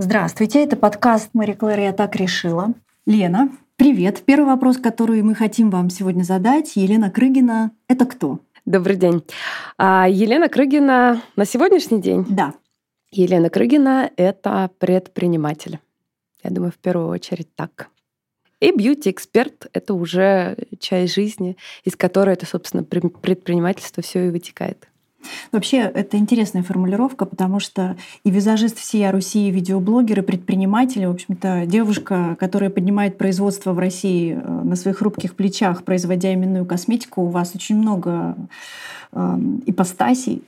Здравствуйте, это подкаст Мари Клэр «Я так решила». Лена, привет. Первый вопрос, который мы хотим вам сегодня задать. Елена Крыгина — это кто? Добрый день. А, Елена Крыгина на сегодняшний день? Да. Елена Крыгина — это предприниматель. Я думаю, в первую очередь так. И бьюти-эксперт — это уже часть жизни, из которой это, собственно, предпринимательство все и вытекает. Вообще, это интересная формулировка, потому что и визажист всей Руси, и видеоблогеры, предприниматели, в общем-то, девушка, которая поднимает производство в России э, на своих хрупких плечах, производя именную косметику, у вас очень много э, ипостасей.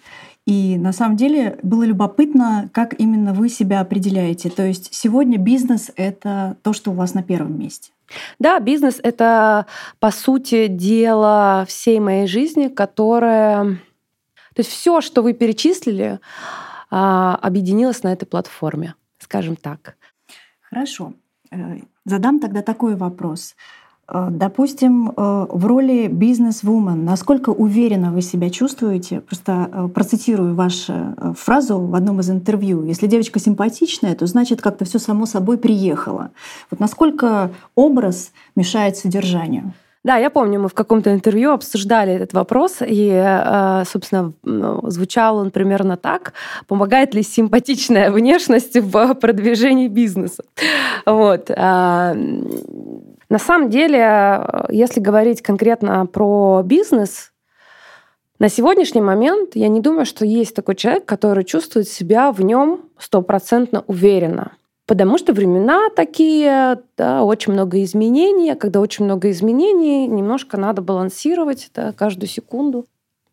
И на самом деле было любопытно, как именно вы себя определяете. То есть сегодня бизнес — это то, что у вас на первом месте. Да, бизнес — это, по сути дела, всей моей жизни, которая то есть все, что вы перечислили, а, объединилось на этой платформе, скажем так. Хорошо. Э, задам тогда такой вопрос. Э, допустим, э, в роли бизнес-вумен, насколько уверенно вы себя чувствуете? Просто процитирую вашу фразу в одном из интервью. Если девочка симпатичная, то значит как-то все само собой приехало. Вот насколько образ мешает содержанию? Да, я помню, мы в каком-то интервью обсуждали этот вопрос, и, э, собственно, звучал он примерно так. Помогает ли симпатичная внешность в продвижении бизнеса? Вот. А, на самом деле, если говорить конкретно про бизнес, на сегодняшний момент я не думаю, что есть такой человек, который чувствует себя в нем стопроцентно уверенно. Потому что времена такие, да, очень много изменений. Когда очень много изменений, немножко надо балансировать да, каждую секунду.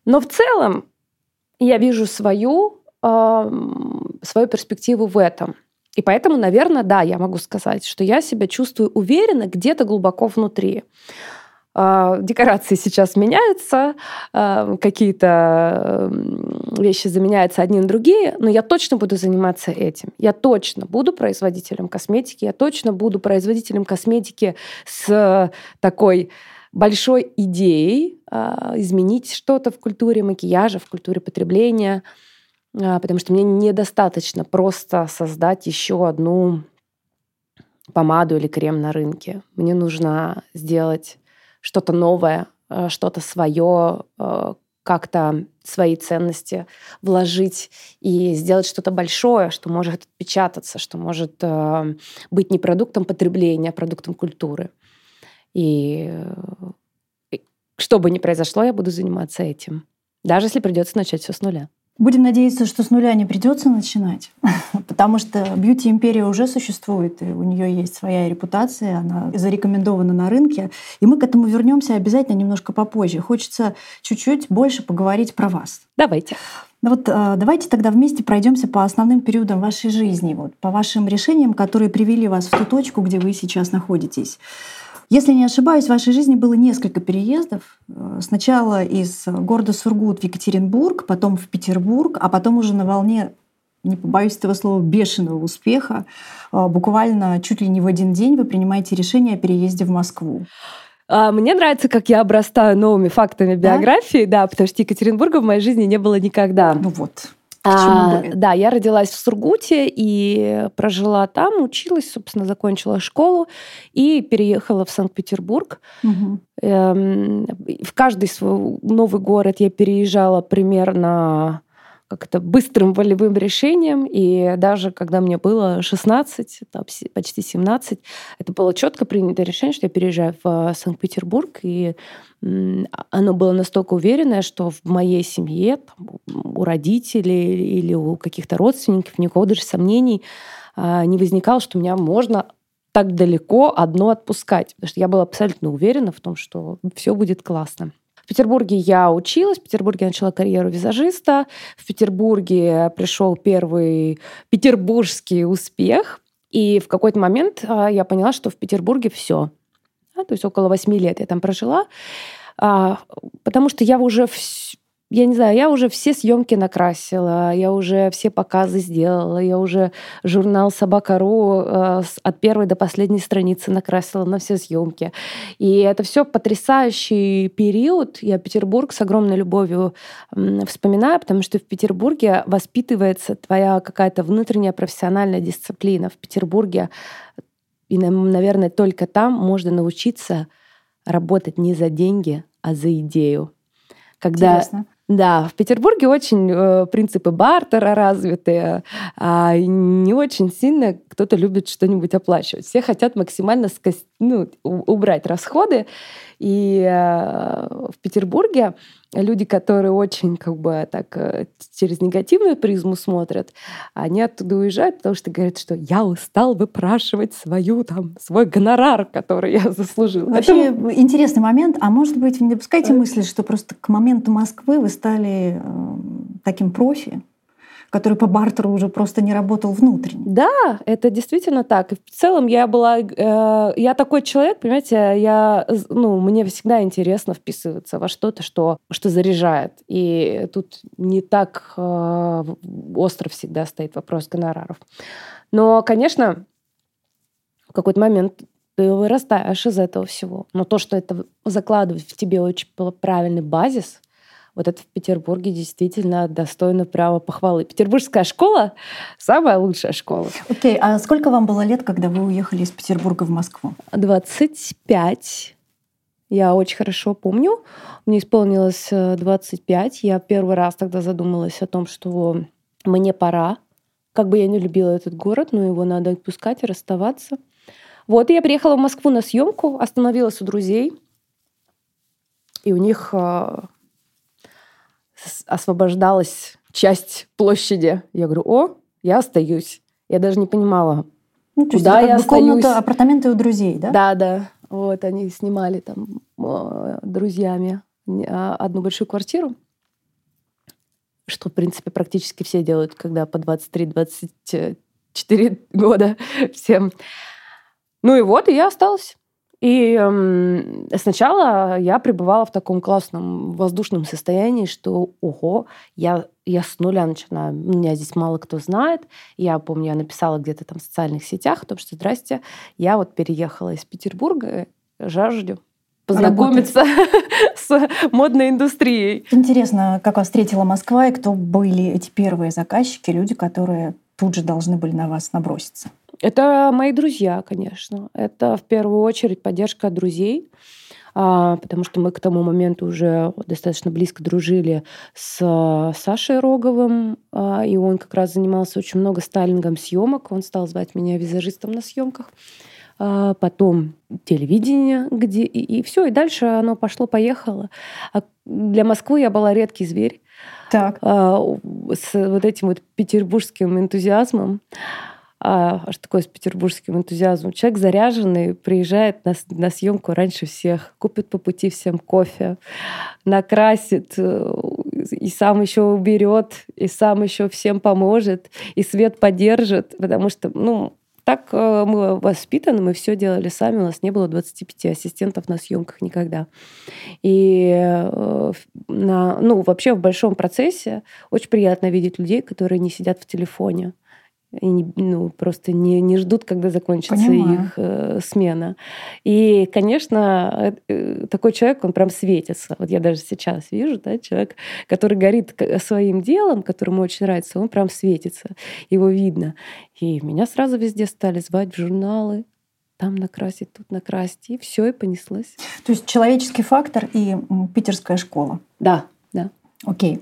Но в целом я вижу свою, э, свою перспективу в этом. И поэтому, наверное, да, я могу сказать, что я себя чувствую уверенно где-то глубоко внутри. А, декорации сейчас меняются, а, какие-то вещи заменяются одни на другие, но я точно буду заниматься этим. Я точно буду производителем косметики, я точно буду производителем косметики с такой большой идеей а, изменить что-то в культуре макияжа, в культуре потребления, потому что мне недостаточно просто создать еще одну помаду или крем на рынке. Мне нужно сделать что-то новое, э, что-то свое, э, как-то свои ценности вложить и сделать что-то большое, что может отпечататься, что может э, быть не продуктом потребления, а продуктом культуры. И что бы ни произошло, я буду заниматься этим. Даже если придется начать все с нуля. Будем надеяться, что с нуля не придется начинать, потому что бьюти-империя уже существует, и у нее есть своя репутация, она зарекомендована на рынке, и мы к этому вернемся обязательно немножко попозже. Хочется чуть-чуть больше поговорить про вас. Давайте. Ну вот э, давайте тогда вместе пройдемся по основным периодам вашей жизни, вот, по вашим решениям, которые привели вас в ту точку, где вы сейчас находитесь. Если не ошибаюсь, в вашей жизни было несколько переездов. Э, сначала из города Сургут в Екатеринбург, потом в Петербург, а потом уже на волне не побоюсь этого слова, бешеного успеха. Э, буквально чуть ли не в один день вы принимаете решение о переезде в Москву. А, мне нравится, как я обрастаю новыми фактами биографии, да, да потому что Екатеринбурга в моей жизни не было никогда. Ну вот. А, да, я родилась в Сургуте и прожила там, училась, собственно, закончила школу и переехала в Санкт-Петербург. Угу. Эм, в каждый свой новый город я переезжала примерно как-то быстрым волевым решением. И даже когда мне было 16, почти 17, это было четко принято решение, что я переезжаю в Санкт-Петербург. И оно было настолько уверенное, что в моей семье, там, у родителей или у каких-то родственников никакого даже сомнений а, не возникало, что меня можно так далеко одно отпускать. Потому что я была абсолютно уверена в том, что все будет классно. Петербурге я училась, в Петербурге я начала карьеру визажиста, в Петербурге пришел первый петербургский успех, и в какой-то момент а, я поняла, что в Петербурге все. то есть около восьми лет я там прожила, а, потому что я уже я не знаю, я уже все съемки накрасила, я уже все показы сделала, я уже журнал Собака.ру э, от первой до последней страницы накрасила на все съемки. И это все потрясающий период. Я Петербург с огромной любовью вспоминаю, потому что в Петербурге воспитывается твоя какая-то внутренняя профессиональная дисциплина. В Петербурге и, наверное, только там можно научиться работать не за деньги, а за идею. Когда Интересно. Да, в Петербурге очень э, принципы бартера развитые, а не очень сильно кто-то любит что-нибудь оплачивать. Все хотят максимально скос... ну, убрать расходы. И э, в Петербурге люди, которые очень как бы так э, через негативную призму смотрят, они оттуда уезжают, потому что говорят, что я устал выпрашивать свою там свой гонорар, который я заслужил. Вообще Это... интересный момент. А может быть, вы не допускаете мысли, что просто к моменту Москвы вы стали э, таким профи? Который по бартеру уже просто не работал внутренне. Да, это действительно так. И в целом я была, э, я такой человек, понимаете, я, ну, мне всегда интересно вписываться во что-то, что, что заряжает. И тут не так э, остро всегда стоит вопрос гонораров. Но, конечно, в какой-то момент ты вырастаешь из этого всего. Но то, что это закладывает в тебе очень правильный базис, вот это в Петербурге действительно достойно права похвалы. Петербургская школа — самая лучшая школа. Окей, okay, а сколько вам было лет, когда вы уехали из Петербурга в Москву? 25. Я очень хорошо помню. Мне исполнилось 25. Э, я первый раз тогда задумалась о том, что мне пора. Как бы я не любила этот город, но его надо отпускать и расставаться. Вот, и я приехала в Москву на съемку, остановилась у друзей. И у них э, освобождалась часть площади. Я говорю, о, я остаюсь. Я даже не понимала, ну, то куда есть, я остаюсь. Комната, апартаменты у друзей, да? Да, да. Вот они снимали там друзьями а, одну большую квартиру, что, в принципе, практически все делают, когда по 23-24 года всем. Ну и вот, и я осталась. И э, сначала я пребывала в таком классном воздушном состоянии, что, ого, я, я с нуля начинаю. Меня здесь мало кто знает. Я помню, я написала где-то там в социальных сетях о том, что, здрасте, я вот переехала из Петербурга, жажду познакомиться с модной индустрией. Интересно, как вас встретила Москва и кто были эти первые заказчики, люди, которые тут же должны были на вас наброситься? Это мои друзья, конечно. Это в первую очередь поддержка друзей, а, потому что мы к тому моменту уже достаточно близко дружили с Сашей Роговым, а, и он как раз занимался очень много стайлингом съемок. Он стал звать меня визажистом на съемках. А, потом телевидение, где и, и все, и дальше оно пошло-поехало. А для Москвы я была редкий зверь. Так. с вот этим вот петербургским энтузиазмом а, что такое с петербургским энтузиазмом. Человек заряженный приезжает на, на съемку раньше всех, купит по пути всем кофе, накрасит, э, и сам еще уберет, и сам еще всем поможет, и свет поддержит, потому что, ну, так э, мы воспитаны, мы все делали сами, у нас не было 25 ассистентов на съемках никогда. И э, на, ну, вообще в большом процессе очень приятно видеть людей, которые не сидят в телефоне и не, ну, просто не, не ждут, когда закончится Понимаю. их э, смена. И, конечно, э, такой человек, он прям светится. Вот я даже сейчас вижу, да, человек, который горит своим делом, которому очень нравится, он прям светится, его видно. И меня сразу везде стали звать в журналы, там накрасить, тут накрасить, и все, и понеслось. То есть человеческий фактор и питерская школа. Да, да. Окей.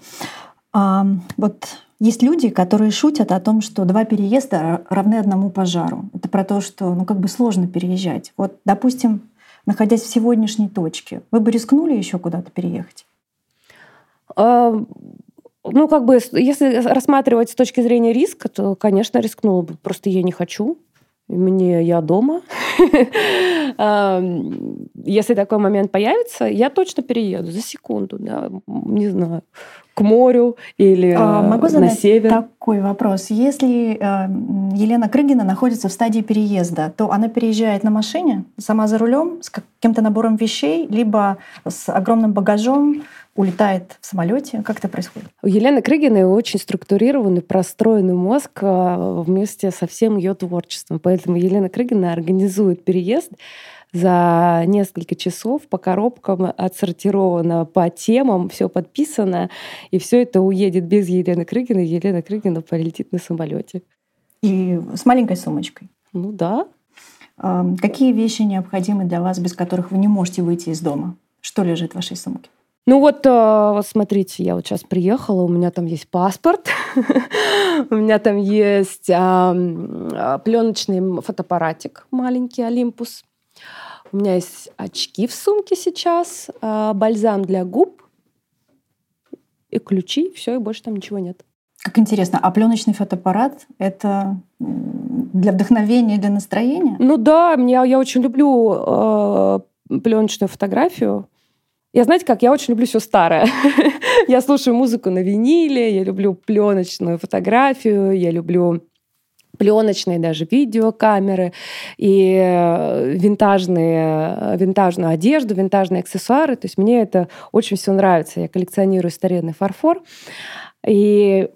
А, вот есть люди, которые шутят о том, что два переезда равны одному пожару. Это про то, что ну как бы сложно переезжать. Вот, допустим, находясь в сегодняшней точке, вы бы рискнули еще куда-то переехать? А, ну, как бы, если рассматривать с точки зрения риска, то, конечно, рискнула бы. Просто я не хочу. Мне я дома. Если такой момент появится, я точно перееду за секунду, не знаю к морю или а, могу задать на север. такой вопрос. Если э, Елена Крыгина находится в стадии переезда, то она переезжает на машине, сама за рулем, с каким-то набором вещей, либо с огромным багажом, улетает в самолете? Как это происходит? У Елены Крыгиной очень структурированный, простроенный мозг э, вместе со всем ее творчеством. Поэтому Елена Крыгина организует переезд за несколько часов по коробкам отсортировано по темам, все подписано, и все это уедет без Елены Крыгиной. Елена Крыгина полетит на самолете. И с маленькой сумочкой? Ну да. Какие вещи необходимы для вас, без которых вы не можете выйти из дома? Что лежит в вашей сумке? Ну вот, э, смотрите, я вот сейчас приехала, у меня там есть паспорт, у меня там есть а, пленочный фотоаппаратик маленький Олимпус, у меня есть очки в сумке сейчас, а, бальзам для губ и ключи, все, и больше там ничего нет. Как интересно, а пленочный фотоаппарат это для вдохновения, для настроения? Ну да, мне, я очень люблю э, пленочную фотографию. Я, знаете как, я очень люблю все старое. я слушаю музыку на виниле, я люблю пленочную фотографию, я люблю пленочные даже видеокамеры и э, винтажные, винтажную одежду, винтажные аксессуары. То есть мне это очень все нравится. Я коллекционирую старинный фарфор. И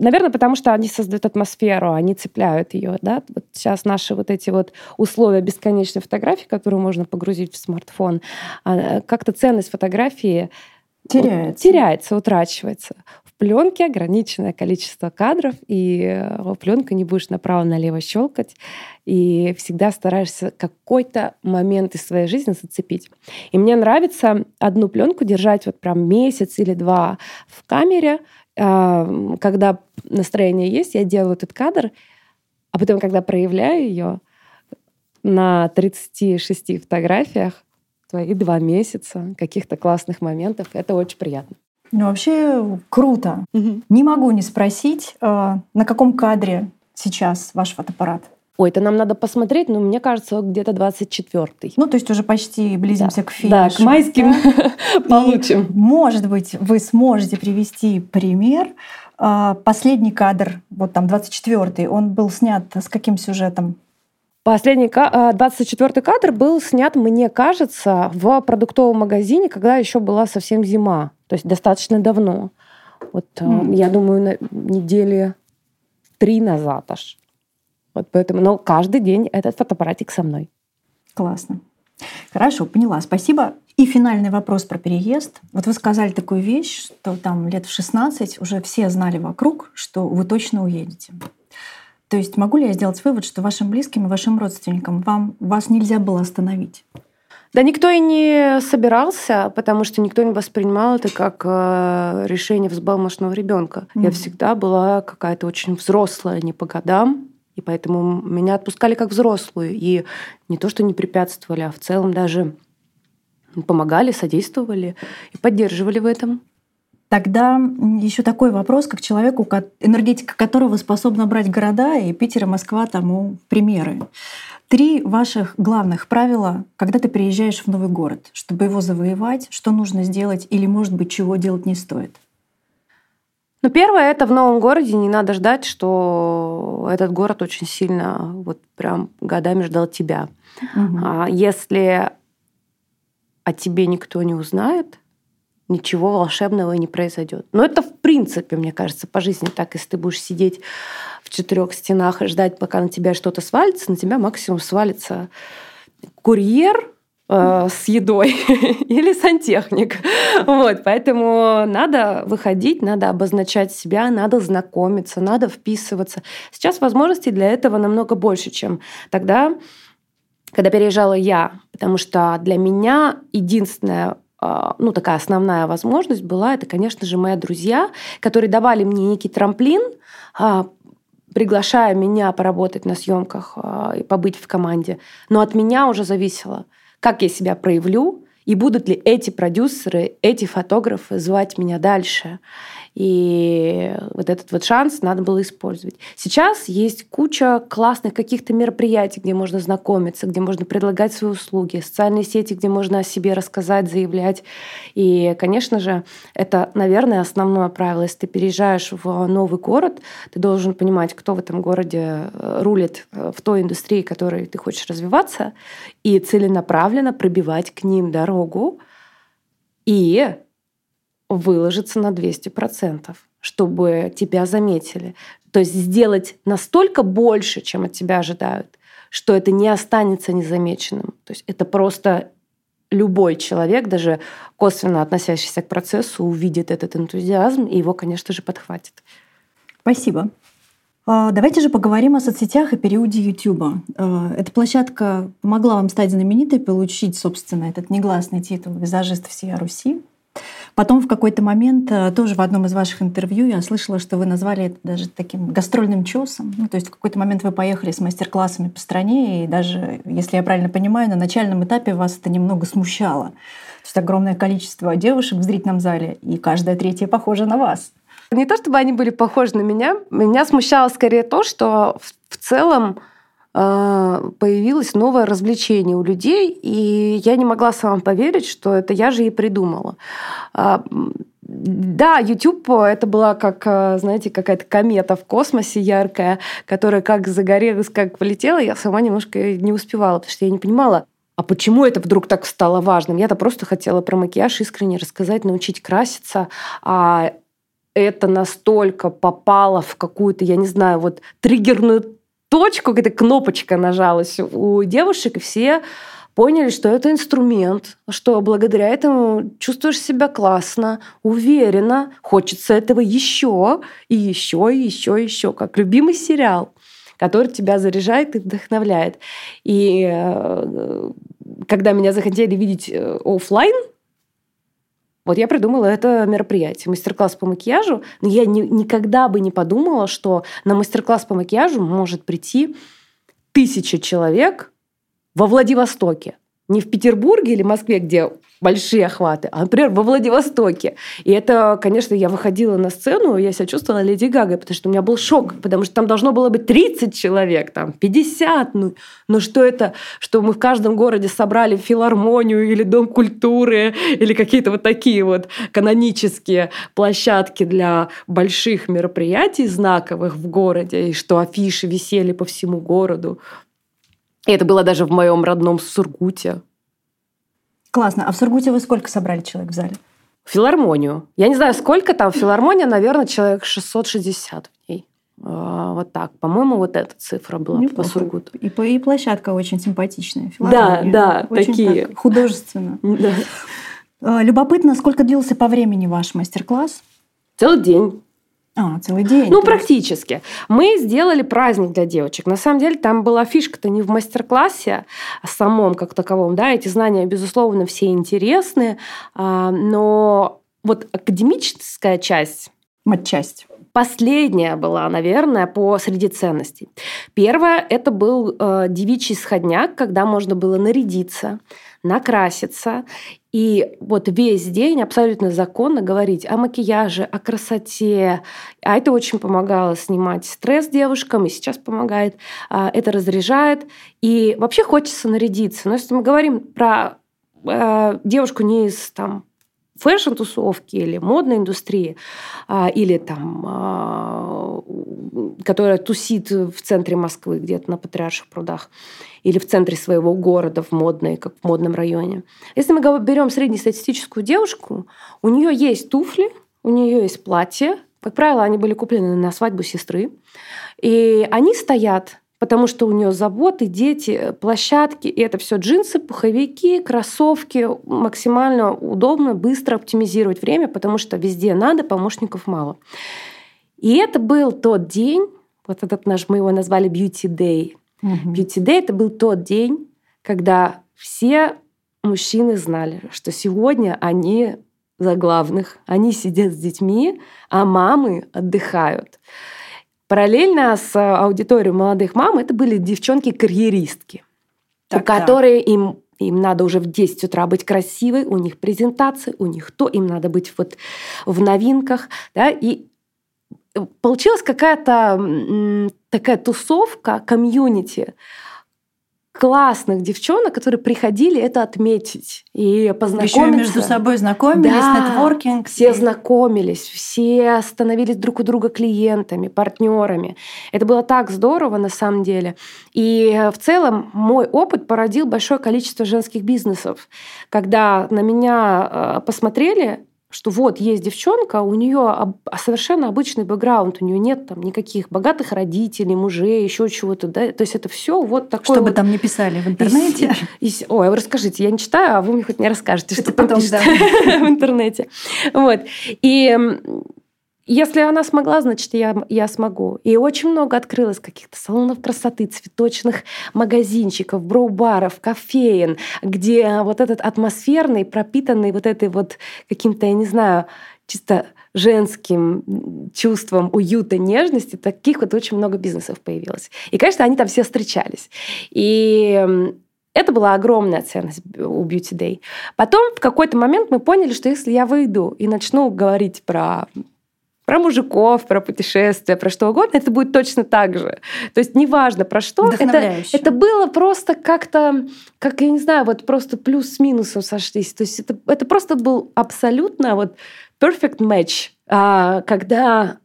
Наверное, потому что они создают атмосферу, они цепляют ее. Да? Вот сейчас наши вот эти вот условия бесконечной фотографии, которую можно погрузить в смартфон, а, как-то ценность фотографии теряется, теряется утрачивается. Пленке ограниченное количество кадров, и э, пленку не будешь направо-налево щелкать, и всегда стараешься какой-то момент из своей жизни зацепить. И мне нравится одну пленку держать вот прям месяц или два в камере, а, когда настроение есть, я делаю этот кадр, а потом, когда проявляю ее на 36 фотографиях, твои два месяца каких-то классных моментов, это очень приятно. Ну, вообще круто. Угу. Не могу не спросить, а, на каком кадре сейчас ваш фотоаппарат? Ой, это нам надо посмотреть, но мне кажется, где-то 24-й. Ну, то есть уже почти близимся да. к финишу. Да, к майским получим. Может быть, вы сможете привести пример. А, последний кадр, вот там 24-й, он был снят с каким сюжетом? Последний 24-й а, кадр был снят, мне кажется, в продуктовом магазине, когда еще была совсем зима. То есть достаточно давно. Вот, mm. я думаю, на недели три назад аж. Вот поэтому, но каждый день этот фотоаппаратик со мной. Классно. Хорошо, поняла. Спасибо. И финальный вопрос про переезд. Вот вы сказали такую вещь, что там лет в 16 уже все знали вокруг, что вы точно уедете. То есть могу ли я сделать вывод, что вашим близким и вашим родственникам вам, вас нельзя было остановить? Да никто и не собирался, потому что никто не воспринимал это как э, решение взбалмошного ребенка. Mm-hmm. Я всегда была какая-то очень взрослая, не по годам, и поэтому меня отпускали как взрослую. И не то, что не препятствовали, а в целом даже помогали, содействовали и поддерживали в этом. Тогда еще такой вопрос, как человеку, энергетика которого способна брать города, и Питер и Москва тому примеры. Три ваших главных правила, когда ты приезжаешь в новый город, чтобы его завоевать, что нужно сделать или, может быть, чего делать не стоит – ну, первое, это в новом городе не надо ждать, что этот город очень сильно вот прям годами ждал тебя. Угу. А если о тебе никто не узнает, ничего волшебного не произойдет. Но это в принципе, мне кажется, по жизни так. Если ты будешь сидеть в четырех стенах и ждать, пока на тебя что-то свалится, на тебя максимум свалится курьер, Э, с едой или сантехник. Вот, поэтому надо выходить, надо обозначать себя, надо знакомиться, надо вписываться. Сейчас возможностей для этого намного больше, чем тогда, когда переезжала я, потому что для меня единственная ну, такая основная возможность была, это, конечно же, мои друзья, которые давали мне некий трамплин, а, приглашая меня поработать на съемках а, и побыть в команде. Но от меня уже зависело – как я себя проявлю, и будут ли эти продюсеры, эти фотографы звать меня дальше. И вот этот вот шанс надо было использовать. Сейчас есть куча классных каких-то мероприятий, где можно знакомиться, где можно предлагать свои услуги, социальные сети, где можно о себе рассказать, заявлять. И, конечно же, это, наверное, основное правило. Если ты переезжаешь в новый город, ты должен понимать, кто в этом городе э, рулит э, в той индустрии, в которой ты хочешь развиваться, и целенаправленно пробивать к ним дорогу и выложиться на 200%, чтобы тебя заметили. То есть сделать настолько больше, чем от тебя ожидают, что это не останется незамеченным. То есть это просто любой человек, даже косвенно относящийся к процессу, увидит этот энтузиазм и его, конечно же, подхватит. Спасибо. А, давайте же поговорим о соцсетях и периоде YouTube. А, эта площадка помогла вам стать знаменитой, получить, собственно, этот негласный титул «Визажист всей Руси». Потом в какой-то момент, э, тоже в одном из ваших интервью, я слышала, что вы назвали это даже таким гастрольным чесом. Ну, то есть в какой-то момент вы поехали с мастер-классами по стране, и даже, если я правильно понимаю, на начальном этапе вас это немного смущало. То есть огромное количество девушек в зрительном зале, и каждая третья похожа на вас. Не то чтобы они были похожи на меня, меня смущало скорее то, что в целом появилось новое развлечение у людей, и я не могла сама поверить, что это я же и придумала. А, да, YouTube это была как, а, знаете, какая-то комета в космосе яркая, которая как загорелась, как полетела, я сама немножко не успевала, потому что я не понимала, а почему это вдруг так стало важным? Я-то просто хотела про макияж искренне рассказать, научить краситься, а это настолько попало в какую-то, я не знаю, вот триггерную точку, где кнопочка нажалась у девушек, и все поняли, что это инструмент, что благодаря этому чувствуешь себя классно, уверенно, хочется этого еще и еще и еще и еще, как любимый сериал, который тебя заряжает и вдохновляет. И э, когда меня захотели видеть э, офлайн, вот я придумала это мероприятие, мастер-класс по макияжу, но я ни, никогда бы не подумала, что на мастер-класс по макияжу может прийти тысяча человек во Владивостоке. Не в Петербурге или Москве, где большие охваты, а, например, во Владивостоке. И это, конечно, я выходила на сцену, я себя чувствовала Леди Гагой, потому что у меня был шок, потому что там должно было быть 30 человек, там 50. Ну, ну что это, что мы в каждом городе собрали филармонию или дом культуры, или какие-то вот такие вот канонические площадки для больших мероприятий знаковых в городе, и что афиши висели по всему городу. И это было даже в моем родном Сургуте. Классно. А в Сургуте вы сколько собрали человек в зале? Филармонию. Я не знаю, сколько там. Филармония, наверное, человек 660 в ней. А, вот так. По-моему, вот эта цифра была Неплохо. по Сургуту. И, и площадка очень симпатичная. Да, да, очень такие. Так, художественно. Да. Любопытно, сколько длился по времени ваш мастер-класс? Целый день. А, целый день. Ну, практически. Мы сделали праздник для девочек. На самом деле, там была фишка-то не в мастер-классе а самом как таковом. Да, эти знания, безусловно, все интересны, а, но вот академическая часть... Матчасть. Последняя была, наверное, по среди ценностей. Первое – это был э, девичий сходняк, когда можно было нарядиться, накраситься и вот весь день абсолютно законно говорить о макияже, о красоте. А это очень помогало снимать стресс девушкам, и сейчас помогает. А, это разряжает. И вообще хочется нарядиться. Но если мы говорим про э, девушку не из там, фэшн-тусовки или модной индустрии, а, или там, а, которая тусит в центре Москвы, где-то на Патриарших прудах, или в центре своего города, в модной, как в модном районе. Если мы берем среднестатистическую девушку, у нее есть туфли, у нее есть платье, как правило, они были куплены на свадьбу сестры, и они стоят потому что у нее заботы, дети, площадки, и это все джинсы, пуховики, кроссовки, максимально удобно, быстро оптимизировать время, потому что везде надо, помощников мало. И это был тот день, вот этот наш, мы его назвали Beauty Day, Угу. Beauty Day это был тот день, когда все мужчины знали, что сегодня они за главных, они сидят с детьми, а мамы отдыхают. Параллельно с аудиторией молодых мам это были девчонки-карьеристки, так, которые им им надо уже в 10 утра быть красивой, у них презентации, у них то, им надо быть вот в новинках, да, и получилась какая-то такая тусовка, комьюнити, классных девчонок, которые приходили это отметить и познакомиться. Еще между собой знакомились, да, нетворкинг. Все знакомились, все становились друг у друга клиентами, партнерами. Это было так здорово на самом деле. И в целом мой опыт породил большое количество женских бизнесов. Когда на меня э, посмотрели, что вот есть девчонка, у нее совершенно обычный бэкграунд, у нее нет там никаких богатых родителей, мужей, еще чего-то, да, то есть это все вот такое. Что вот... там не писали в интернете? И, и, ой, расскажите, я не читаю, а вы мне хоть не расскажете, это что потом да. в интернете. Вот. И если она смогла, значит, я, я смогу. И очень много открылось каких-то салонов красоты, цветочных магазинчиков, броу-баров, кофеин, где вот этот атмосферный, пропитанный вот этой вот каким-то, я не знаю, чисто женским чувством уюта, нежности, таких вот очень много бизнесов появилось. И, конечно, они там все встречались. И это была огромная ценность у Beauty Day. Потом в какой-то момент мы поняли, что если я выйду и начну говорить про про мужиков, про путешествия, про что угодно, это будет точно так же. То есть неважно про что, это, это было просто как-то, как, я не знаю, вот просто плюс с минусом сошлись. То есть это, это просто был абсолютно вот perfect match, а, когда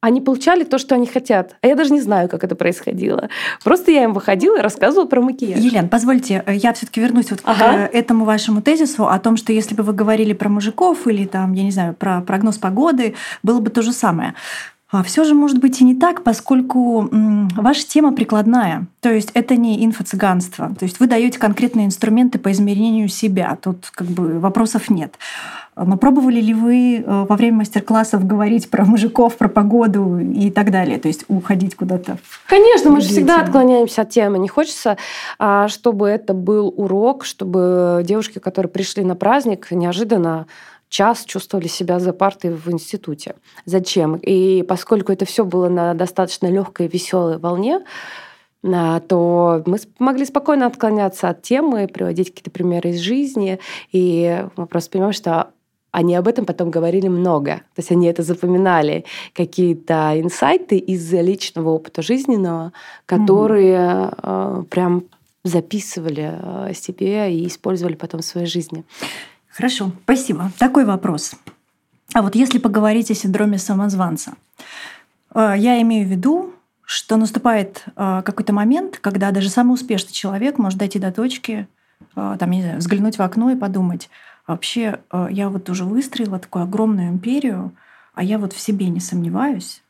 они получали то, что они хотят. А я даже не знаю, как это происходило. Просто я им выходила и рассказывала про макияж. Елена, позвольте, э, я все таки вернусь вот ага. к этому вашему тезису о том, что если бы вы говорили про мужиков или там, я не знаю, про прогноз погоды, было бы то же самое. А все же может быть и не так, поскольку ваша тема прикладная. То есть это не инфо-цыганство. То есть вы даете конкретные инструменты по измерению себя. Тут как бы вопросов нет. Но пробовали ли вы э, во время мастер-классов говорить про мужиков, про погоду и так далее? То есть уходить куда-то? Конечно, мы же всегда отклоняемся от темы. Не хочется, а, чтобы это был урок, чтобы девушки, которые пришли на праздник, неожиданно час чувствовали себя за партой в институте. Зачем? И поскольку это все было на достаточно легкой, веселой волне, а, то мы могли спокойно отклоняться от темы, приводить какие-то примеры из жизни, и мы просто понимаем, что они об этом потом говорили много. То есть они это запоминали, какие-то инсайты из личного опыта жизненного, которые mm-hmm. прям записывали э, себе и использовали потом в своей жизни. Хорошо, спасибо. Такой вопрос. А вот если поговорить о синдроме самозванца, э, я имею в виду, что наступает какой-то момент, когда даже самый успешный человек может дойти до точки, там, не знаю, взглянуть в окно и подумать, Вообще, э, я вот уже выстроила такую огромную империю, а я вот в себе не сомневаюсь.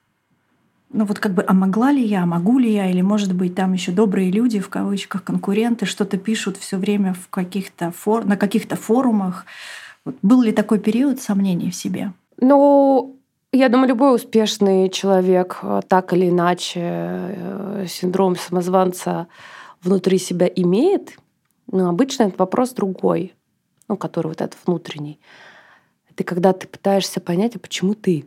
Ну вот как бы, а могла ли я, могу ли я, или может быть там еще добрые люди, в кавычках, конкуренты, что-то пишут все время в каких-то фор... на каких-то форумах. Вот был ли такой период сомнений в себе? Ну, я думаю, любой успешный человек э, так или иначе э, синдром самозванца внутри себя имеет. Но обычно этот вопрос другой ну, который вот этот внутренний, это когда ты пытаешься понять, а почему ты?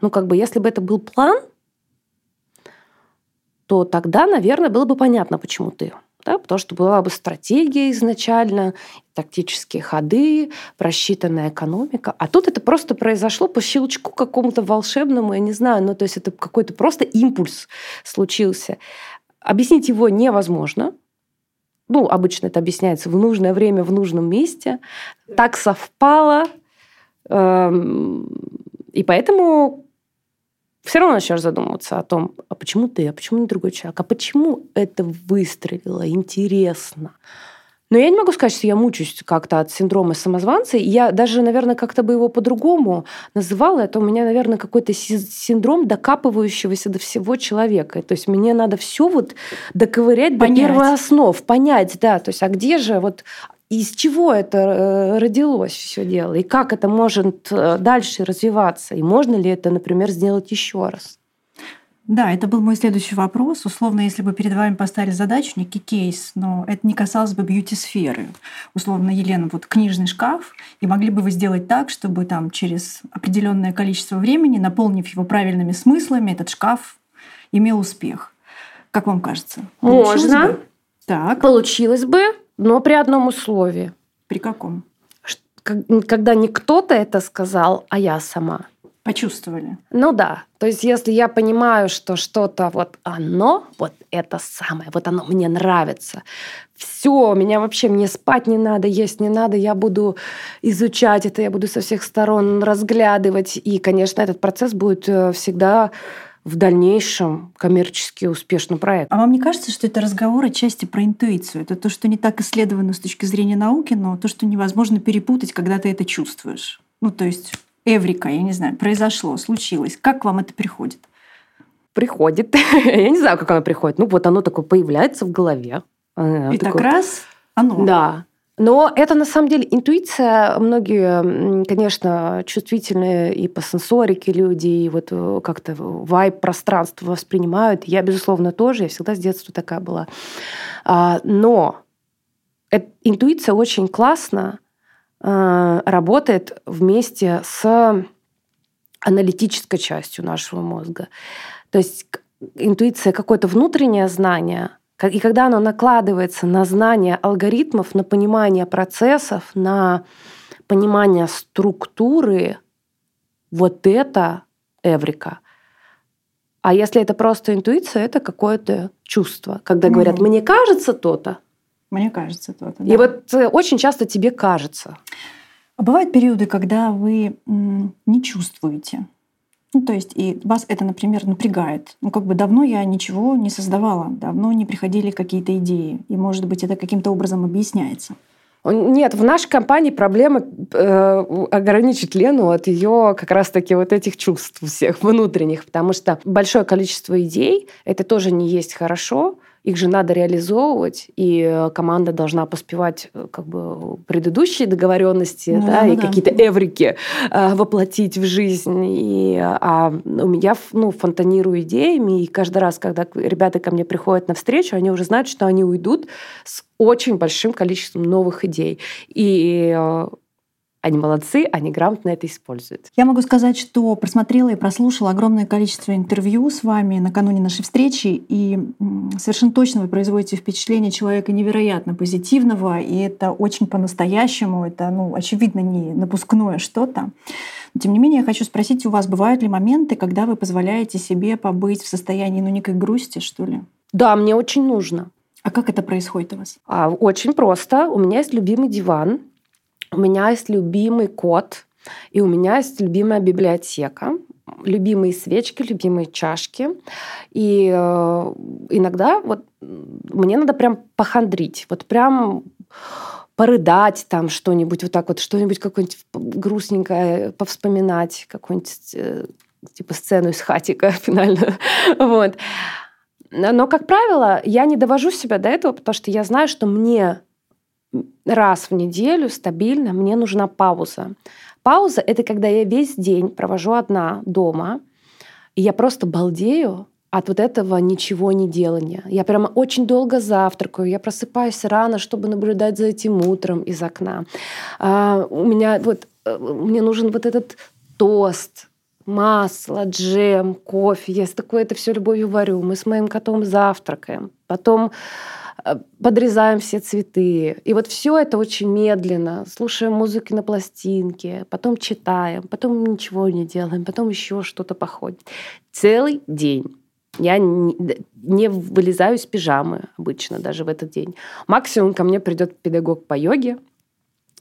Ну, как бы, если бы это был план, то тогда, наверное, было бы понятно, почему ты. Да, потому что была бы стратегия изначально, тактические ходы, просчитанная экономика. А тут это просто произошло по щелчку какому-то волшебному, я не знаю, ну то есть это какой-то просто импульс случился. Объяснить его невозможно, ну, обычно это объясняется в нужное время, в нужном месте. Так совпало. Эм, и поэтому все равно начнешь задумываться о том, а почему ты, а почему не другой человек, а почему это выстрелило, интересно. Но я не могу сказать, что я мучаюсь как-то от синдрома самозванца. Я даже, наверное, как-то бы его по-другому называла. Это у меня, наверное, какой-то синдром докапывающегося до всего человека. То есть мне надо все вот доковырять понять. до первых основ, понять, да. То есть а где же вот из чего это э, родилось все дело, и как это может э, дальше развиваться, и можно ли это, например, сделать еще раз? Да, это был мой следующий вопрос. Условно, если бы перед вами поставили задачу, некий кейс, но это не касалось бы бьюти-сферы. Условно, Елена, вот книжный шкаф, и могли бы вы сделать так, чтобы там через определенное количество времени, наполнив его правильными смыслами, этот шкаф имел успех. Как вам кажется? Можно. Бы? Так. Получилось бы. но при одном условии. При каком? Когда не кто-то это сказал, а я сама. Почувствовали. Ну да. То есть если я понимаю, что что-то вот оно, вот это самое, вот оно мне нравится, все, меня вообще, мне спать не надо, есть не надо, я буду изучать это, я буду со всех сторон разглядывать. И, конечно, этот процесс будет э, всегда в дальнейшем коммерчески успешным проектом. А вам не кажется, что это разговор отчасти про интуицию? Это то, что не так исследовано с точки зрения науки, но то, что невозможно перепутать, когда ты это чувствуешь. Ну, то есть эврика, я не знаю, произошло, случилось. Как вам это приходит? Приходит. я не знаю, как оно приходит. Ну, вот оно такое появляется в голове. И такое... так раз оно. Да. Но это на самом деле интуиция. Многие, конечно, чувствительные и по сенсорике люди, и вот э, как-то вайб пространство воспринимают. Я, безусловно, тоже. Я всегда с детства такая была. А, но интуиция очень классно Э, работает вместе с аналитической частью нашего мозга. То есть интуиция какое-то внутреннее знание, и когда оно накладывается на знание алгоритмов, на понимание процессов, на понимание структуры, вот это эврика. А если это просто интуиция, это какое-то чувство. Когда говорят, мне кажется то-то, мне кажется, то-то. Да. И вот э, очень часто тебе кажется. А бывают периоды, когда вы не чувствуете. Ну, то есть, и вас это, например, напрягает. Ну, как бы давно я ничего не создавала, давно не приходили какие-то идеи. И, может быть, это каким-то образом объясняется. Нет, в нашей компании проблема э, ограничить Лену от ее как раз-таки вот этих чувств всех внутренних, потому что большое количество идей это тоже не есть хорошо, их же надо реализовывать, и э, команда должна поспевать э, как бы предыдущие договоренности, ну, да, ну, и да. какие-то эврики э, воплотить в жизнь. И, а я ну, фонтанирую идеями, и каждый раз, когда ребята ко мне приходят на встречу, они уже знают, что они уйдут с очень большим количеством новых идей. И они молодцы, они грамотно это используют. Я могу сказать, что просмотрела и прослушала огромное количество интервью с вами накануне нашей встречи, и совершенно точно вы производите впечатление человека невероятно позитивного, и это очень по-настоящему, это, ну, очевидно, не напускное что-то. Но, тем не менее, я хочу спросить у вас, бывают ли моменты, когда вы позволяете себе побыть в состоянии, ну, некой грусти, что ли? Да, мне очень нужно. А как это происходит у вас? А, очень просто. У меня есть любимый диван, у меня есть любимый кот, и у меня есть любимая библиотека, любимые свечки, любимые чашки. И э, иногда вот мне надо прям похандрить, вот прям порыдать там что-нибудь, вот так вот, что-нибудь какое-нибудь грустненькое повспоминать, какую-нибудь э, типа сцену из хатика финально. вот. Но, как правило, я не довожу себя до этого, потому что я знаю, что мне раз в неделю стабильно мне нужна пауза. Пауза — это когда я весь день провожу одна дома, и я просто балдею от вот этого ничего не делания. Я прямо очень долго завтракаю, я просыпаюсь рано, чтобы наблюдать за этим утром из окна. А, у меня вот э, мне нужен вот этот тост, масло, джем, кофе. Я с такой это все любовью варю. Мы с моим котом завтракаем. Потом подрезаем все цветы. И вот все это очень медленно, слушаем музыки на пластинке, потом читаем, потом ничего не делаем, потом еще что-то походит. Целый день. Я не, не вылезаю из пижамы обычно даже в этот день. Максимум ко мне придет педагог по йоге,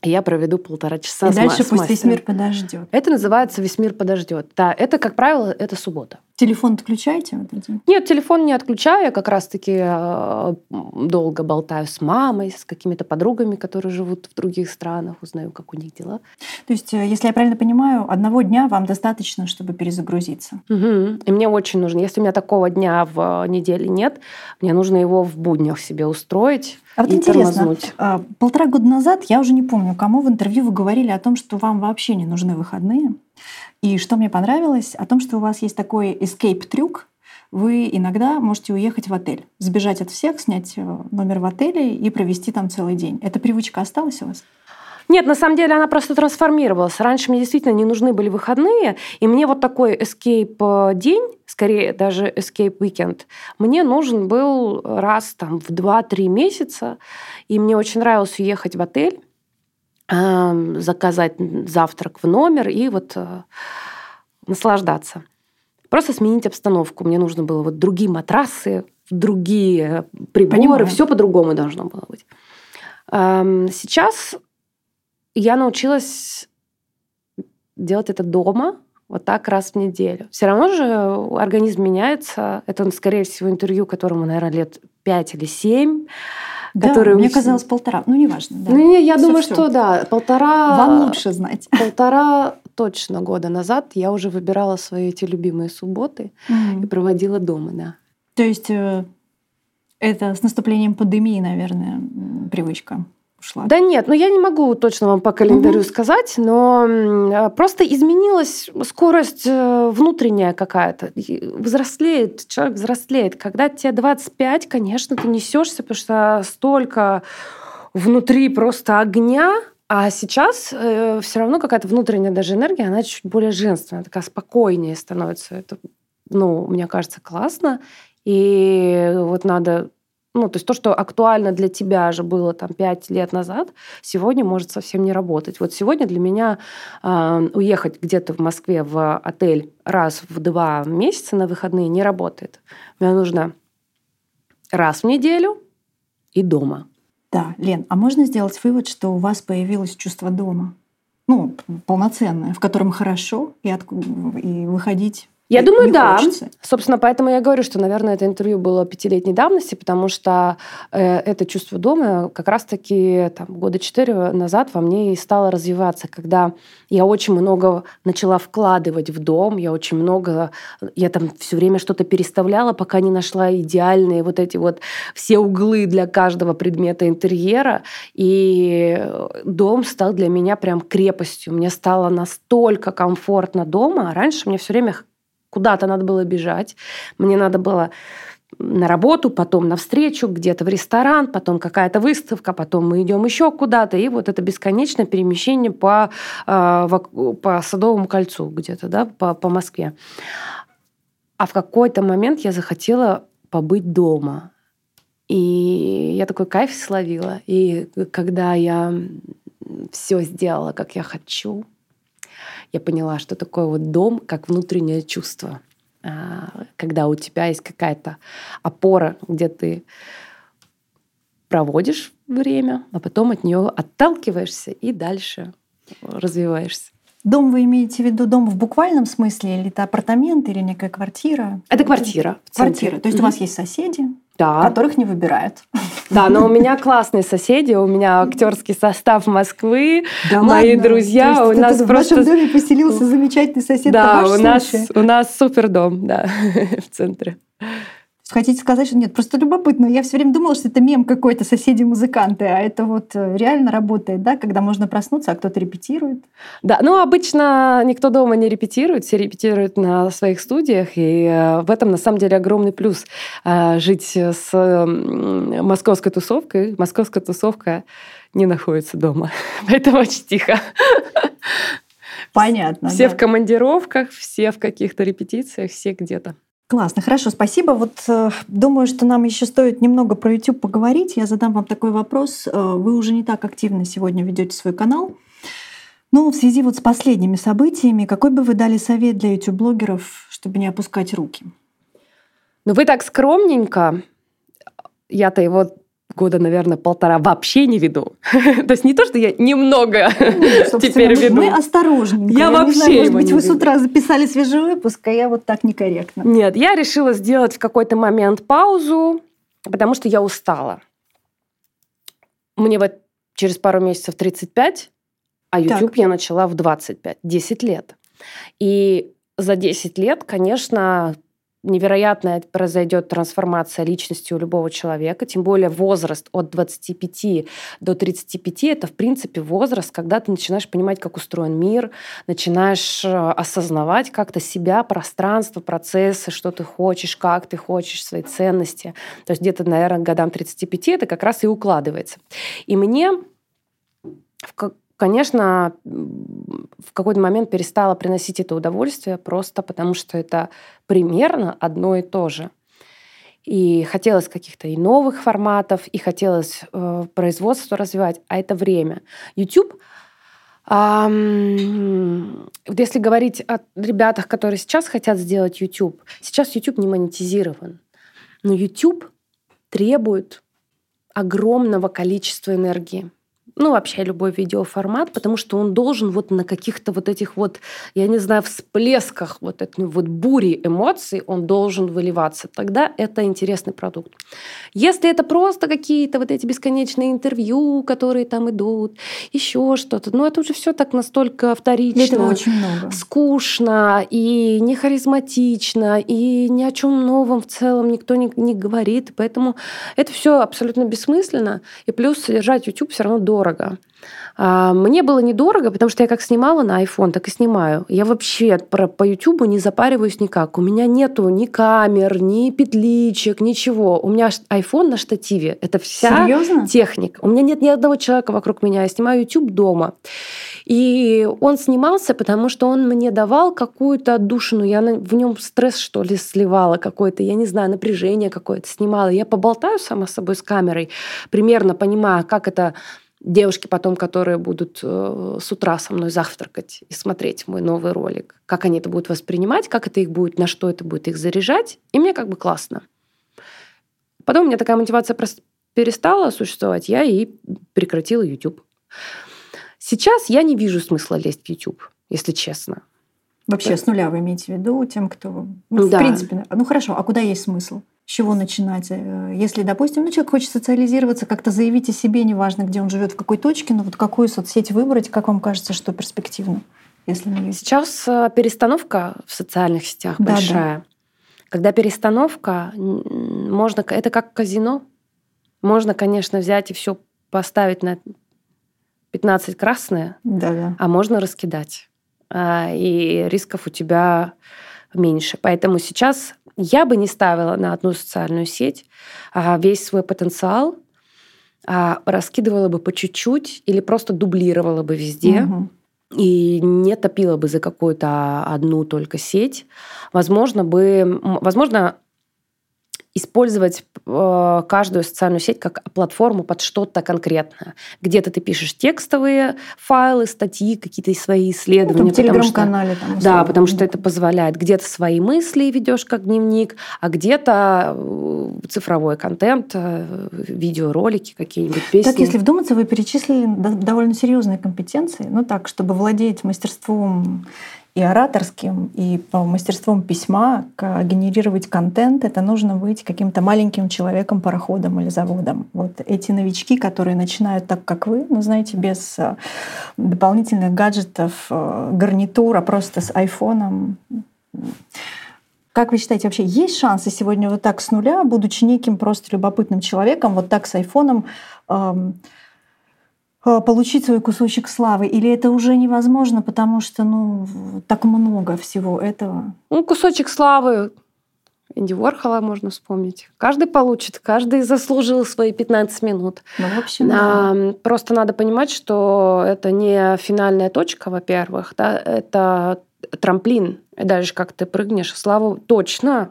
я проведу полтора часа. И с дальше пусть весь мир подождет. Это называется весь мир подождет. Да, это, как правило, это суббота. Телефон отключаете? Нет, телефон не отключаю. Я как раз-таки э, долго болтаю с мамой, с какими-то подругами, которые живут в других странах, узнаю, как у них дела. То есть, э, если я правильно понимаю, одного дня вам достаточно, чтобы перезагрузиться? Угу. И мне очень нужно. Если у меня такого дня в неделе нет, мне нужно его в буднях себе устроить. А вот и интересно, тормознуть. А, полтора года назад, я уже не помню, кому в интервью вы говорили о том, что вам вообще не нужны выходные. И что мне понравилось, о том, что у вас есть такой escape-трюк, вы иногда можете уехать в отель, сбежать от всех, снять э, номер в отеле и провести там целый день. Эта привычка осталась у вас? Нет, на самом деле она просто трансформировалась. Раньше мне действительно не нужны были выходные, и мне вот такой escape день, скорее даже escape weekend, мне нужен был раз там в 2-3 месяца, и мне очень нравилось уехать в отель, заказать завтрак в номер и вот э, наслаждаться. Просто сменить обстановку. Мне нужно было вот другие матрасы, другие приборы, Понимаю. все по-другому должно было быть. Эм, сейчас я научилась делать это дома, вот так раз в неделю. Все равно же организм меняется. Это, скорее всего, интервью, которому, наверное, лет пять или семь. Да, который мне казалось полтора. Ну, неважно. Да. Ну, не, я всё, думаю, всё. что да, полтора... Вам лучше знать. Полтора точно года назад я уже выбирала свои эти любимые субботы и проводила дома, да. То есть э, это с наступлением пандемии, наверное, привычка ушла? Да нет, ну я не могу точно вам по календарю угу. сказать, но а, просто изменилась скорость э, внутренняя какая-то. Взрослеет, человек взрослеет. Когда тебе 25, конечно, ты несешься, потому что столько внутри просто огня, а сейчас э, все равно какая-то внутренняя даже энергия, она чуть более женственная, такая спокойнее становится. Это, ну, мне кажется, классно. И вот надо ну, то есть то, что актуально для тебя же было там пять лет назад, сегодня может совсем не работать. Вот сегодня для меня э, уехать где-то в Москве в отель раз в два месяца на выходные не работает. Мне нужно раз в неделю и дома. Да, Лен, а можно сделать вывод, что у вас появилось чувство дома? Ну, полноценное, в котором хорошо, и, от... и выходить я это думаю, да. Хочется. Собственно, поэтому я говорю, что, наверное, это интервью было пятилетней давности, потому что э, это чувство дома как раз-таки там, года четыре назад во мне и стало развиваться, когда я очень много начала вкладывать в дом, я очень много, я там все время что-то переставляла, пока не нашла идеальные вот эти вот все углы для каждого предмета интерьера, и дом стал для меня прям крепостью. Мне стало настолько комфортно дома. А раньше мне все время куда-то надо было бежать, мне надо было на работу, потом на встречу, где-то в ресторан, потом какая-то выставка, потом мы идем еще куда-то, и вот это бесконечное перемещение по, э, по Садовому кольцу где-то, да, по, по Москве. А в какой-то момент я захотела побыть дома. И я такой кайф словила. И когда я все сделала, как я хочу, я поняла, что такое вот дом как внутреннее чувство. А, когда у тебя есть какая-то опора, где ты проводишь время, а потом от нее отталкиваешься и дальше развиваешься. Дом вы имеете в виду дом в буквальном смысле, или это апартамент, или некая квартира? Это квартира. Квартира. То есть mm-hmm. у вас есть соседи, да. которых не выбирают. Да, но у меня классные соседи, у меня актерский состав Москвы, да мои ладно? друзья. у нас просто в вашем доме поселился замечательный сосед. Да, у нас у нас супер дом, да, в центре. Хотите сказать, что нет? Просто любопытно. Я все время думала, что это мем какой-то, соседи-музыканты, а это вот э, реально работает, да, когда можно проснуться, а кто-то репетирует. Да, ну обычно никто дома не репетирует, все репетируют на своих студиях, и э, в этом на самом деле огромный плюс э, жить с московской тусовкой. Московская тусовка не находится дома, поэтому очень тихо. Понятно. Все да. в командировках, все в каких-то репетициях, все где-то. Классно, хорошо, спасибо. Вот э, думаю, что нам еще стоит немного про YouTube поговорить. Я задам вам такой вопрос. Э, вы уже не так активно сегодня ведете свой канал. Но в связи вот с последними событиями, какой бы вы дали совет для YouTube-блогеров, чтобы не опускать руки? Ну, вы так скромненько. Я-то его года, наверное, полтора вообще не веду. то есть не то, что я немного ну, теперь веду. Мы осторожненько. Я, я вообще знаю, Может быть, вы веду. с утра записали свежий выпуск, а я вот так некорректно. Нет, я решила сделать в какой-то момент паузу, потому что я устала. Мне вот через пару месяцев 35, а YouTube так. я начала в 25, 10 лет. И за 10 лет, конечно, невероятная произойдет трансформация личности у любого человека, тем более возраст от 25 до 35 это, в принципе, возраст, когда ты начинаешь понимать, как устроен мир, начинаешь э, осознавать как-то себя, пространство, процессы, что ты хочешь, как ты хочешь, свои ценности. То есть где-то, наверное, годам 35 это как раз и укладывается. И мне конечно, в какой-то момент перестала приносить это удовольствие просто потому, что это примерно одно и то же. И хотелось каких-то и новых форматов, и хотелось э, производство развивать, а это время. YouTube если говорить о ребятах, которые сейчас хотят сделать YouTube, сейчас YouTube не монетизирован. Но YouTube требует огромного количества энергии ну, вообще любой видеоформат, потому что он должен вот на каких-то вот этих вот, я не знаю, всплесках вот этой вот бури эмоций он должен выливаться. Тогда это интересный продукт. Если это просто какие-то вот эти бесконечные интервью, которые там идут, еще что-то, ну, это уже все так настолько вторично. Этого очень много. Скучно и не харизматично, и ни о чем новом в целом никто не, не говорит. Поэтому это все абсолютно бессмысленно. И плюс содержать YouTube все равно дорого дорого. А, мне было недорого, потому что я как снимала на iPhone, так и снимаю. Я вообще про, по YouTube не запариваюсь никак. У меня нету ни камер, ни петличек, ничего. У меня iPhone на штативе. Это вся Серьезно? техника. У меня нет ни одного человека вокруг меня. Я снимаю YouTube дома. И он снимался, потому что он мне давал какую-то отдушину. Я в нем стресс, что ли, сливала какой-то, я не знаю, напряжение какое-то снимала. Я поболтаю сама с собой с камерой, примерно понимая, как это девушки потом, которые будут э, с утра со мной завтракать и смотреть мой новый ролик, как они это будут воспринимать, как это их будет, на что это будет их заряжать, и мне как бы классно. Потом у меня такая мотивация перестала существовать, я и прекратила YouTube. Сейчас я не вижу смысла лезть в YouTube, если честно. Вообще да. с нуля вы имеете в виду тем, кто... Ну, да. в принципе, ну хорошо, а куда есть смысл? С чего начинать? Э, если, допустим, ну, человек хочет социализироваться, как-то заявить о себе, неважно, где он живет, в какой точке, но вот какую соцсеть выбрать, как вам кажется, что перспективно? Если не Сейчас э, перестановка в социальных сетях да, большая. Да. Когда перестановка, можно, это как казино. Можно, конечно, взять и все поставить на 15 красное, да, да. а можно раскидать. А, и рисков у тебя меньше. Поэтому сейчас я бы не ставила на одну социальную сеть а весь свой потенциал, а раскидывала бы по чуть-чуть или просто дублировала бы везде. Угу. И не топила бы за какую-то одну только сеть. Возможно, бы, возможно, использовать э, каждую социальную сеть как платформу под что-то конкретное. Где-то ты пишешь текстовые файлы, статьи, какие-то свои исследования. Ну, в телеграм-канале. Там, да, потому что это позволяет. Где-то свои мысли ведешь как дневник, а где-то э, цифровой контент, э, видеоролики какие-нибудь, песни. Так, если вдуматься, вы перечислили довольно серьезные компетенции. Ну так, чтобы владеть мастерством и ораторским, и по мастерством письма генерировать контент, это нужно быть каким-то маленьким человеком-пароходом или заводом. Вот эти новички, которые начинают так, как вы, ну, знаете, без э, дополнительных гаджетов, э, гарнитура, просто с айфоном, как вы считаете, вообще есть шансы сегодня вот так с нуля, будучи неким просто любопытным человеком, вот так с айфоном эм, получить свой кусочек славы? Или это уже невозможно, потому что ну, так много всего этого? Ну, кусочек славы Энди Уорхола можно вспомнить. Каждый получит, каждый заслужил свои 15 минут. Ну, в общем, а, да. Просто надо понимать, что это не финальная точка, во-первых, да, это трамплин. И дальше как ты прыгнешь, славу точно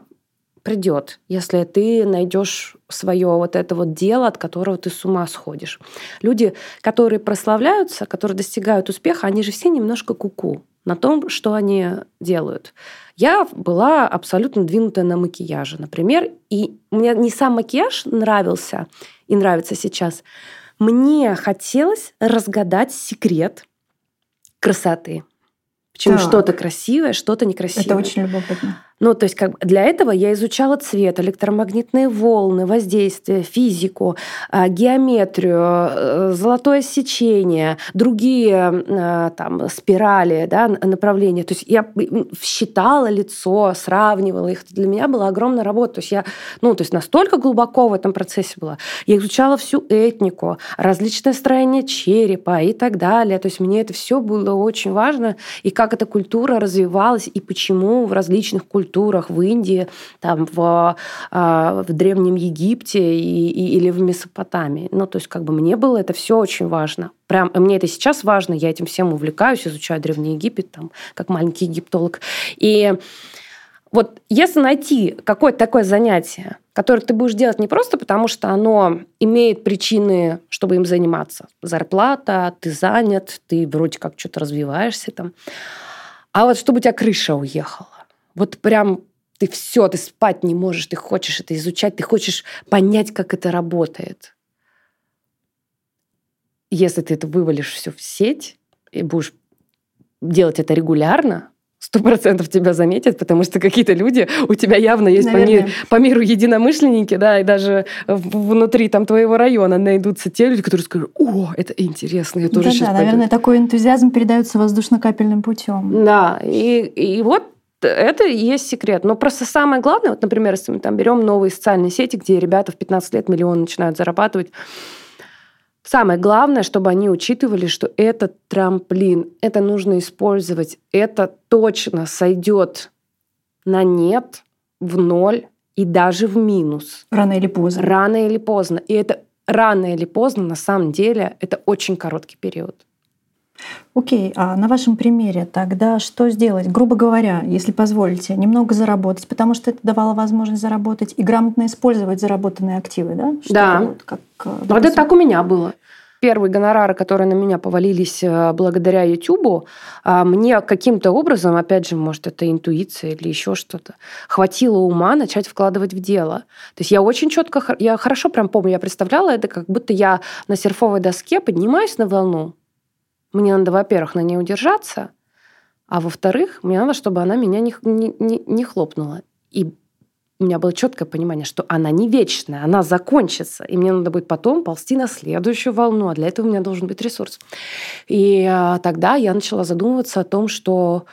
придет, если ты найдешь свое вот это вот дело, от которого ты с ума сходишь. Люди, которые прославляются, которые достигают успеха, они же все немножко куку -ку на том, что они делают. Я была абсолютно двинутая на макияже, например, и мне не сам макияж нравился и нравится сейчас. Мне хотелось разгадать секрет красоты. Почему что-то красивое, что-то некрасивое. Это очень любопытно. Ну, то есть как для этого я изучала цвет, электромагнитные волны, воздействие, физику, а, геометрию, э, золотое сечение, другие а, там спирали, да, направления. То есть я считала лицо, сравнивала их. Для меня была огромная работа. То есть я, ну, то есть настолько глубоко в этом процессе была. Я изучала всю этнику, различное строение черепа и так далее. То есть мне это все было очень важно. И как эта культура развивалась, и почему в различных культурах культурах, в Индии, там, в, а, в Древнем Египте и, и, или в Месопотамии. Ну, то есть как бы мне было это все очень важно. Прям мне это сейчас важно, я этим всем увлекаюсь, изучаю Древний Египет, там, как маленький египтолог. И вот если найти какое-то такое занятие, которое ты будешь делать не просто потому, что оно имеет причины, чтобы им заниматься. Зарплата, ты занят, ты вроде как что-то развиваешься там. А вот чтобы у тебя крыша уехала. Вот прям ты все, ты спать не можешь, ты хочешь это изучать, ты хочешь понять, как это работает. Если ты это вывалишь все в сеть и будешь делать это регулярно, сто процентов тебя заметят, потому что какие-то люди у тебя явно есть по, мир, по миру единомышленники, да, и даже внутри там твоего района найдутся те люди, которые скажут, о, это интересно, я тоже да, сейчас Да, пойду. наверное, такой энтузиазм передается воздушно-капельным путем. Да, и, и вот это и есть секрет. Но просто самое главное, вот, например, если мы там берем новые социальные сети, где ребята в 15 лет миллион начинают зарабатывать, Самое главное, чтобы они учитывали, что это трамплин, это нужно использовать, это точно сойдет на нет, в ноль и даже в минус. Рано или поздно. Рано или поздно. И это рано или поздно, на самом деле, это очень короткий период. Окей, а на вашем примере тогда что сделать? Грубо говоря, если позволите, немного заработать, потому что это давало возможность заработать и грамотно использовать заработанные активы, да? Что да. Вот, как, э, вот это так у меня было первые гонорары, которые на меня повалились э, благодаря YouTube, а, мне каким-то образом, опять же, может, это интуиция или еще что-то, хватило ума начать вкладывать в дело. То есть я очень четко, я хорошо прям помню, я представляла это, как будто я на серфовой доске поднимаюсь на волну, мне надо, во-первых, на ней удержаться, а во-вторых, мне надо, чтобы она меня не, не, не, не хлопнула. И у меня было четкое понимание, что она не вечная, она закончится, и мне надо будет потом ползти на следующую волну, а для этого у меня должен быть ресурс. И а, тогда я начала задумываться о том, что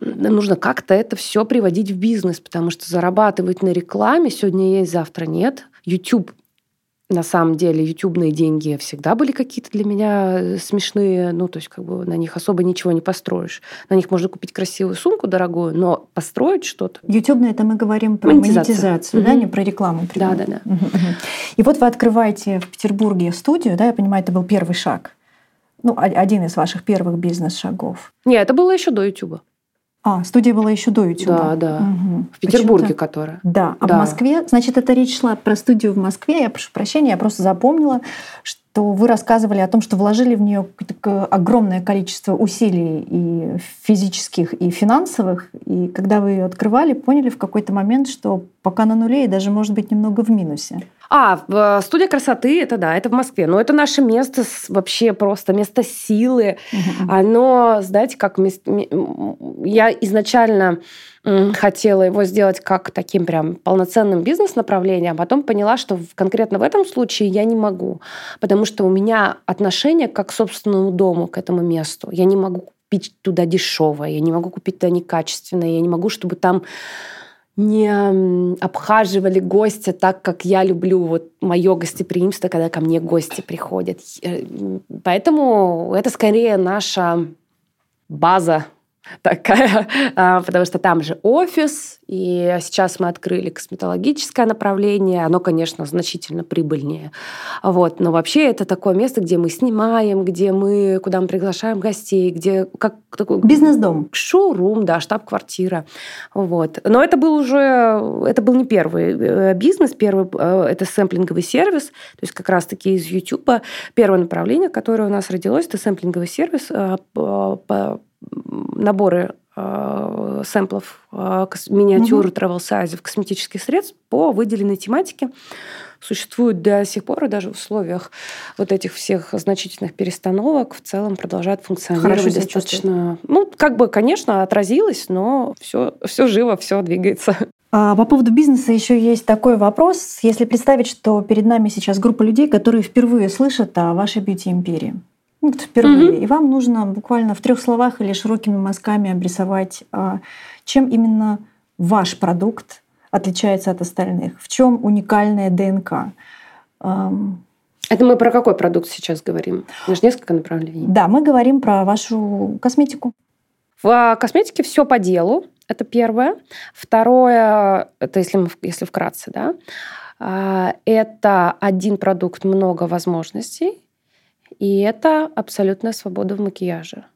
нужно как-то это все приводить в бизнес, потому что зарабатывать на рекламе сегодня есть, завтра нет. YouTube на самом деле ютубные деньги всегда были какие-то для меня э, смешные, ну, то есть как бы на них особо ничего не построишь. На них можно купить красивую сумку дорогую, но построить что-то... Ютубные это мы говорим про монетизацию, монетизацию угу. да, не про рекламу. Да, да, да. Угу. И вот вы открываете в Петербурге студию, да, я понимаю, это был первый шаг. Ну, один из ваших первых бизнес-шагов. Нет, это было еще до Ютуба. А, студия была еще до YouTube. Да, да. Угу. В Петербурге, которая. Да. А да. в Москве, значит, это речь шла про студию в Москве. Я прошу прощения, я просто запомнила, что вы рассказывали о том, что вложили в нее огромное количество усилий и физических, и финансовых. И когда вы ее открывали, поняли в какой-то момент, что пока на нуле и даже, может быть, немного в минусе. А, э, студия красоты, это да, это в Москве. Но это наше место вообще просто, место силы. Оно, знаете, как... Я изначально хотела его сделать как таким прям полноценным бизнес-направлением, а потом поняла, что конкретно в этом случае я не могу, потому что у меня отношение как к собственному дому, к этому месту. Я не могу купить туда дешевое, я не могу купить туда некачественное, я не могу, чтобы там не обхаживали гостя так, как я люблю вот мое гостеприимство, когда ко мне гости приходят. Поэтому это скорее наша база такая, а, потому что там же офис, и сейчас мы открыли косметологическое направление. Оно, конечно, значительно прибыльнее. Вот. Но вообще это такое место, где мы снимаем, где мы, куда мы приглашаем гостей, где как такой... Бизнес-дом. Шоурум, да, штаб-квартира. Вот. Но это был уже... Это был не первый э, бизнес. Первый э, — это сэмплинговый сервис. То есть как раз-таки из YouTube. Первое направление, которое у нас родилось, это сэмплинговый сервис э, наборы э, сэмплов э, миниатюр, угу. travel сайзов, косметических средств по выделенной тематике существуют до сих пор, и даже в условиях вот этих всех значительных перестановок в целом продолжают функционировать Хорошо достаточно. Ну, как бы, конечно, отразилось, но все, все живо, все двигается. А по поводу бизнеса еще есть такой вопрос. Если представить, что перед нами сейчас группа людей, которые впервые слышат о вашей бьюти-империи, ну, впервые. Угу. И вам нужно буквально в трех словах или широкими мазками обрисовать, а, чем именно ваш продукт отличается от остальных, в чем уникальная ДНК. Это мы про какой продукт сейчас говорим? У нас несколько направлений. Да, мы говорим про вашу косметику. В косметике все по делу. Это первое. Второе, это если, мы, если вкратце, да, а, это один продукт, много возможностей, и это абсолютная свобода в макияже.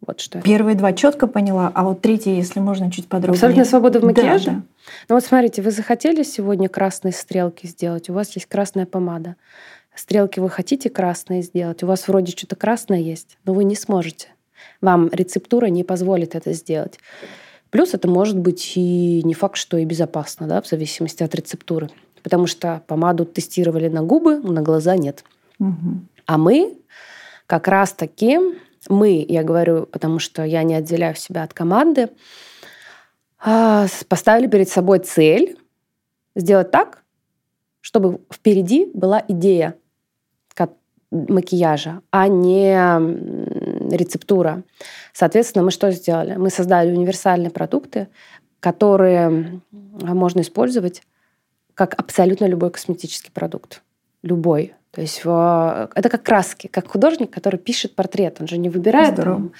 Вот что. Первые два четко поняла, а вот третий, если можно, чуть подробнее. Абсолютная свобода в макияже? Да, да. Ну вот смотрите, вы захотели сегодня красные стрелки сделать, у вас есть красная помада. Стрелки вы хотите красные сделать, у вас вроде что-то красное есть, но вы не сможете. Вам рецептура не позволит это сделать. Плюс это может быть и не факт, что и безопасно, да, в зависимости от рецептуры. Потому что помаду тестировали на губы, на глаза нет. Угу. А мы как раз-таки, мы, я говорю, потому что я не отделяю себя от команды, а, поставили перед собой цель сделать так, чтобы впереди была идея макияжа, а не рецептура. Соответственно, мы что сделали? Мы создали универсальные продукты, которые можно использовать как абсолютно любой косметический продукт. Любой. То есть это как краски, как художник, который пишет портрет. Он же не выбирает там,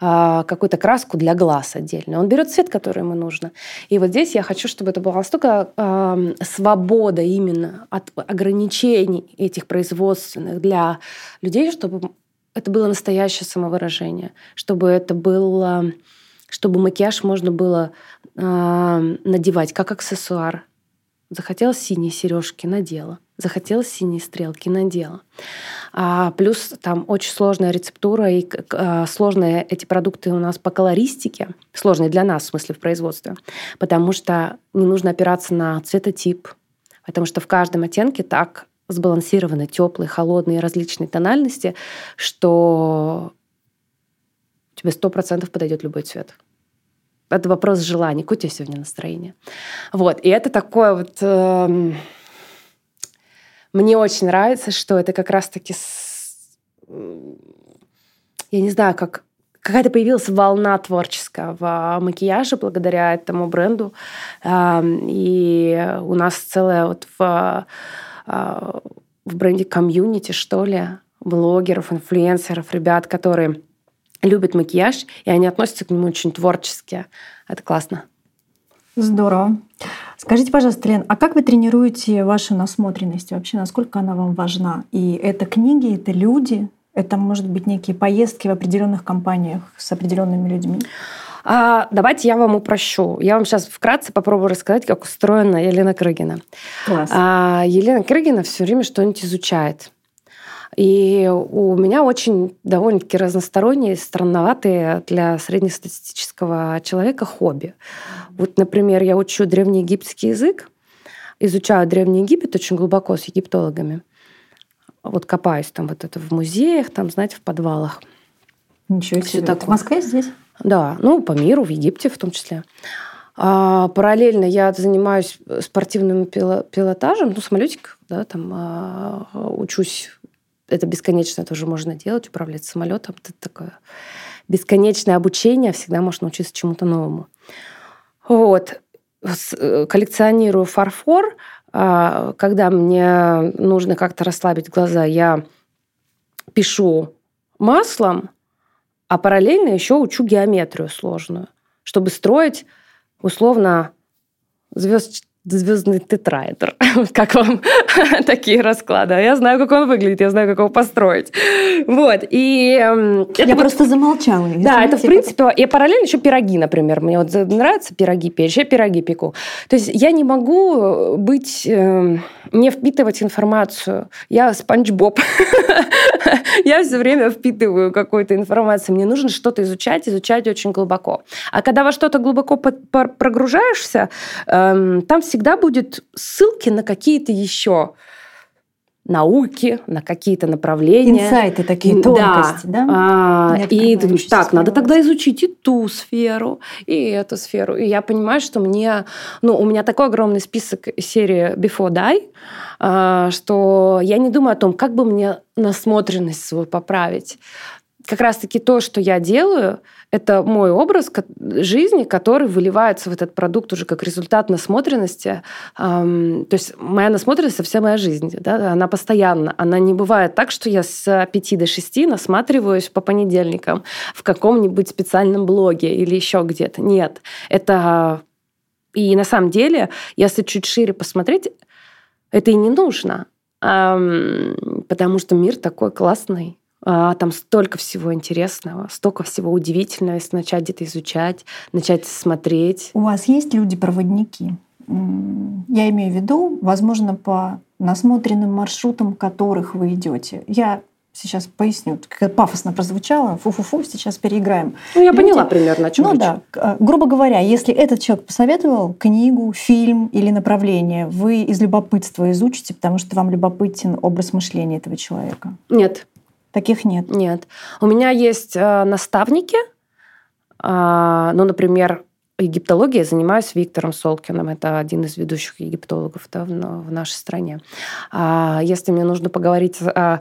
а, какую-то краску для глаз отдельно. Он берет цвет, который ему нужно. И вот здесь я хочу, чтобы это была настолько э, свобода именно от ограничений этих производственных для людей, чтобы это было настоящее самовыражение, чтобы это было, чтобы макияж можно было э, надевать как аксессуар. Захотелось синие сережки, надела захотелось синие стрелки, надела. А, плюс там очень сложная рецептура и а, сложные эти продукты у нас по колористике, сложные для нас, в смысле, в производстве, потому что не нужно опираться на цветотип, потому что в каждом оттенке так сбалансированы теплые, холодные, различные тональности, что тебе сто процентов подойдет любой цвет. Это вопрос желания, какое у тебя сегодня настроение. Вот. И это такое вот... Э, мне очень нравится, что это как раз-таки, я не знаю, как какая-то появилась волна творческая в макияже благодаря этому бренду. И у нас целая вот в, а, в бренде комьюнити, что ли, блогеров, инфлюенсеров, ребят, которые любят макияж, и они относятся к нему очень творчески. Это классно. Здорово. Скажите, пожалуйста, Лен, а как вы тренируете вашу насмотренность? Вообще, насколько она вам важна? И это книги, это люди, это, может быть, некие поездки в определенных компаниях с определенными людьми? А, давайте я вам упрощу. Я вам сейчас вкратце попробую рассказать, как устроена Елена Крыгина. Класс. А, Елена Крыгина все время что-нибудь изучает. И у меня очень довольно-таки разносторонние, странноватые для среднестатистического человека хобби. Вот, например, я учу древнеегипетский язык, изучаю Древний Египет очень глубоко с египтологами. Вот копаюсь там вот это в музеях, там, знаете, в подвалах. Ничего себе. Все такое. В Москве здесь? Да, ну, по миру, в Египте в том числе. А, параллельно я занимаюсь спортивным пилотажем, ну, самолетик, да, там а, учусь это бесконечно тоже можно делать, управлять самолетом. Это такое бесконечное обучение, всегда можно научиться чему-то новому. Вот. Э, коллекционирую фарфор. А, когда мне нужно как-то расслабить глаза, я пишу маслом, а параллельно еще учу геометрию сложную, чтобы строить условно звезд звездный тетраэдр. как вам такие расклады? Я знаю, как он выглядит, я знаю, как его построить. Вот. И, эм, я это просто вот, замолчала. Да, это в принципе... И параллельно еще пироги, например. Мне вот нравятся пироги печь, я пироги пеку. То есть я не могу быть... Э, не впитывать информацию. Я спанч Боб. я все время впитываю какую-то информацию. Мне нужно что-то изучать, изучать очень глубоко. А когда во что-то глубоко прогружаешься, эм, там всегда будет ссылки на какие-то еще науки, на какие-то направления. Инсайты такие, тонкости, да? да? А, и ты думаешь, так, надо тогда изучить и ту сферу, и эту сферу. И я понимаю, что мне... Ну, у меня такой огромный список серии Before Die, а, что я не думаю о том, как бы мне насмотренность свою поправить. Как раз-таки то, что я делаю, это мой образ жизни, который выливается в этот продукт уже как результат насмотренности. То есть моя насмотренность – это вся моя жизнь. Да? Она постоянно. Она не бывает так, что я с 5 до 6 насматриваюсь по понедельникам в каком-нибудь специальном блоге или еще где-то. Нет. Это... И на самом деле, если чуть шире посмотреть, это и не нужно. Потому что мир такой классный там столько всего интересного, столько всего удивительного, если начать где-то изучать, начать смотреть. У вас есть люди-проводники? Я имею в виду, возможно, по насмотренным маршрутам, которых вы идете. Я сейчас поясню, как пафосно прозвучало, фу-фу-фу, сейчас переиграем. Ну, я Люди... поняла примерно, о чем Ну речь. да, а, грубо говоря, если этот человек посоветовал книгу, фильм или направление, вы из любопытства изучите, потому что вам любопытен образ мышления этого человека? Нет. Таких нет? Нет. У меня есть э, наставники, э, ну, например, египтологией занимаюсь Виктором Солкиным. Это один из ведущих египтологов да, в, в нашей стране. А если мне нужно поговорить о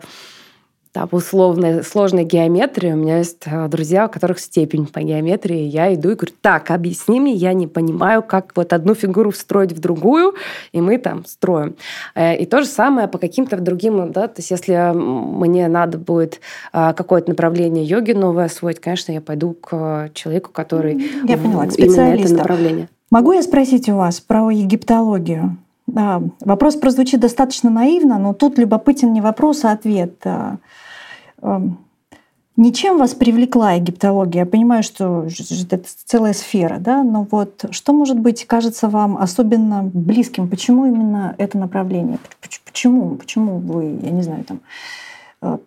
там, условной сложной геометрии. У меня есть э, друзья, у которых степень по геометрии. Я иду и говорю, так, объясни мне, я не понимаю, как вот одну фигуру встроить в другую, и мы там строим. Э, и то же самое по каким-то другим, да, то есть если мне надо будет э, какое-то направление йоги новое освоить, конечно, я пойду к человеку, который я поняла, именно это направление. Могу я спросить у вас про египтологию? Да, вопрос прозвучит достаточно наивно, но тут любопытен не вопрос, а ответ. Эм, ничем вас привлекла египтология? Я понимаю, что это целая сфера, да, но вот что, может быть, кажется вам особенно близким? Почему именно это направление? Почему? Почему вы, я не знаю, там, э,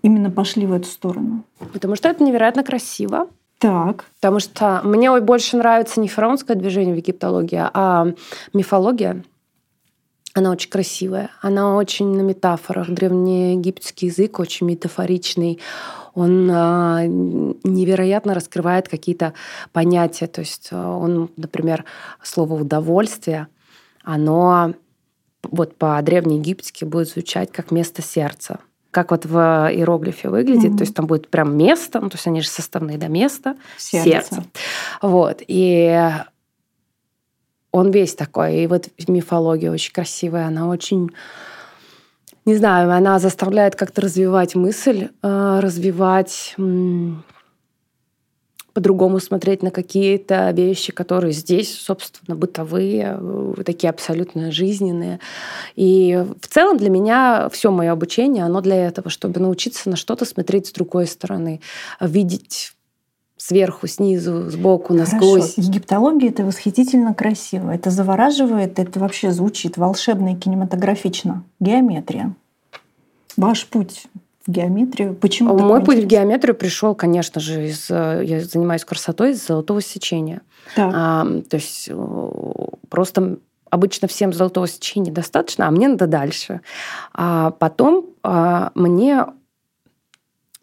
именно пошли в эту сторону? Потому что это невероятно красиво. Так. Потому что мне больше нравится не фараонское движение в египтологии, а мифология. Она очень красивая, она очень на метафорах. Древнеегипетский язык очень метафоричный. Он а, невероятно раскрывает какие-то понятия. То есть а, он, например, слово «удовольствие», оно вот по-древнеегипетски будет звучать как «место сердца» как вот в иероглифе выглядит, mm-hmm. то есть там будет прям место, ну, то есть они же составные до места, сердце. сердце. Вот. И он весь такой. И вот мифология очень красивая, она очень не знаю, она заставляет как-то развивать мысль, э, развивать по-другому смотреть на какие-то вещи, которые здесь, собственно, бытовые, э, такие абсолютно жизненные. И в целом для меня все мое обучение, оно для этого, чтобы научиться на что-то смотреть с другой стороны, видеть сверху, снизу, сбоку, насквозь. Хорошо. Египтология — это восхитительно красиво. Это завораживает, это вообще звучит волшебно и кинематографично. Геометрия. Ваш путь в геометрию? Почему? Мой путь в геометрию пришел, конечно же, из... Я занимаюсь красотой из золотого сечения. Так. А, то есть э, просто обычно всем золотого сечения достаточно, а мне надо дальше. А потом а, мне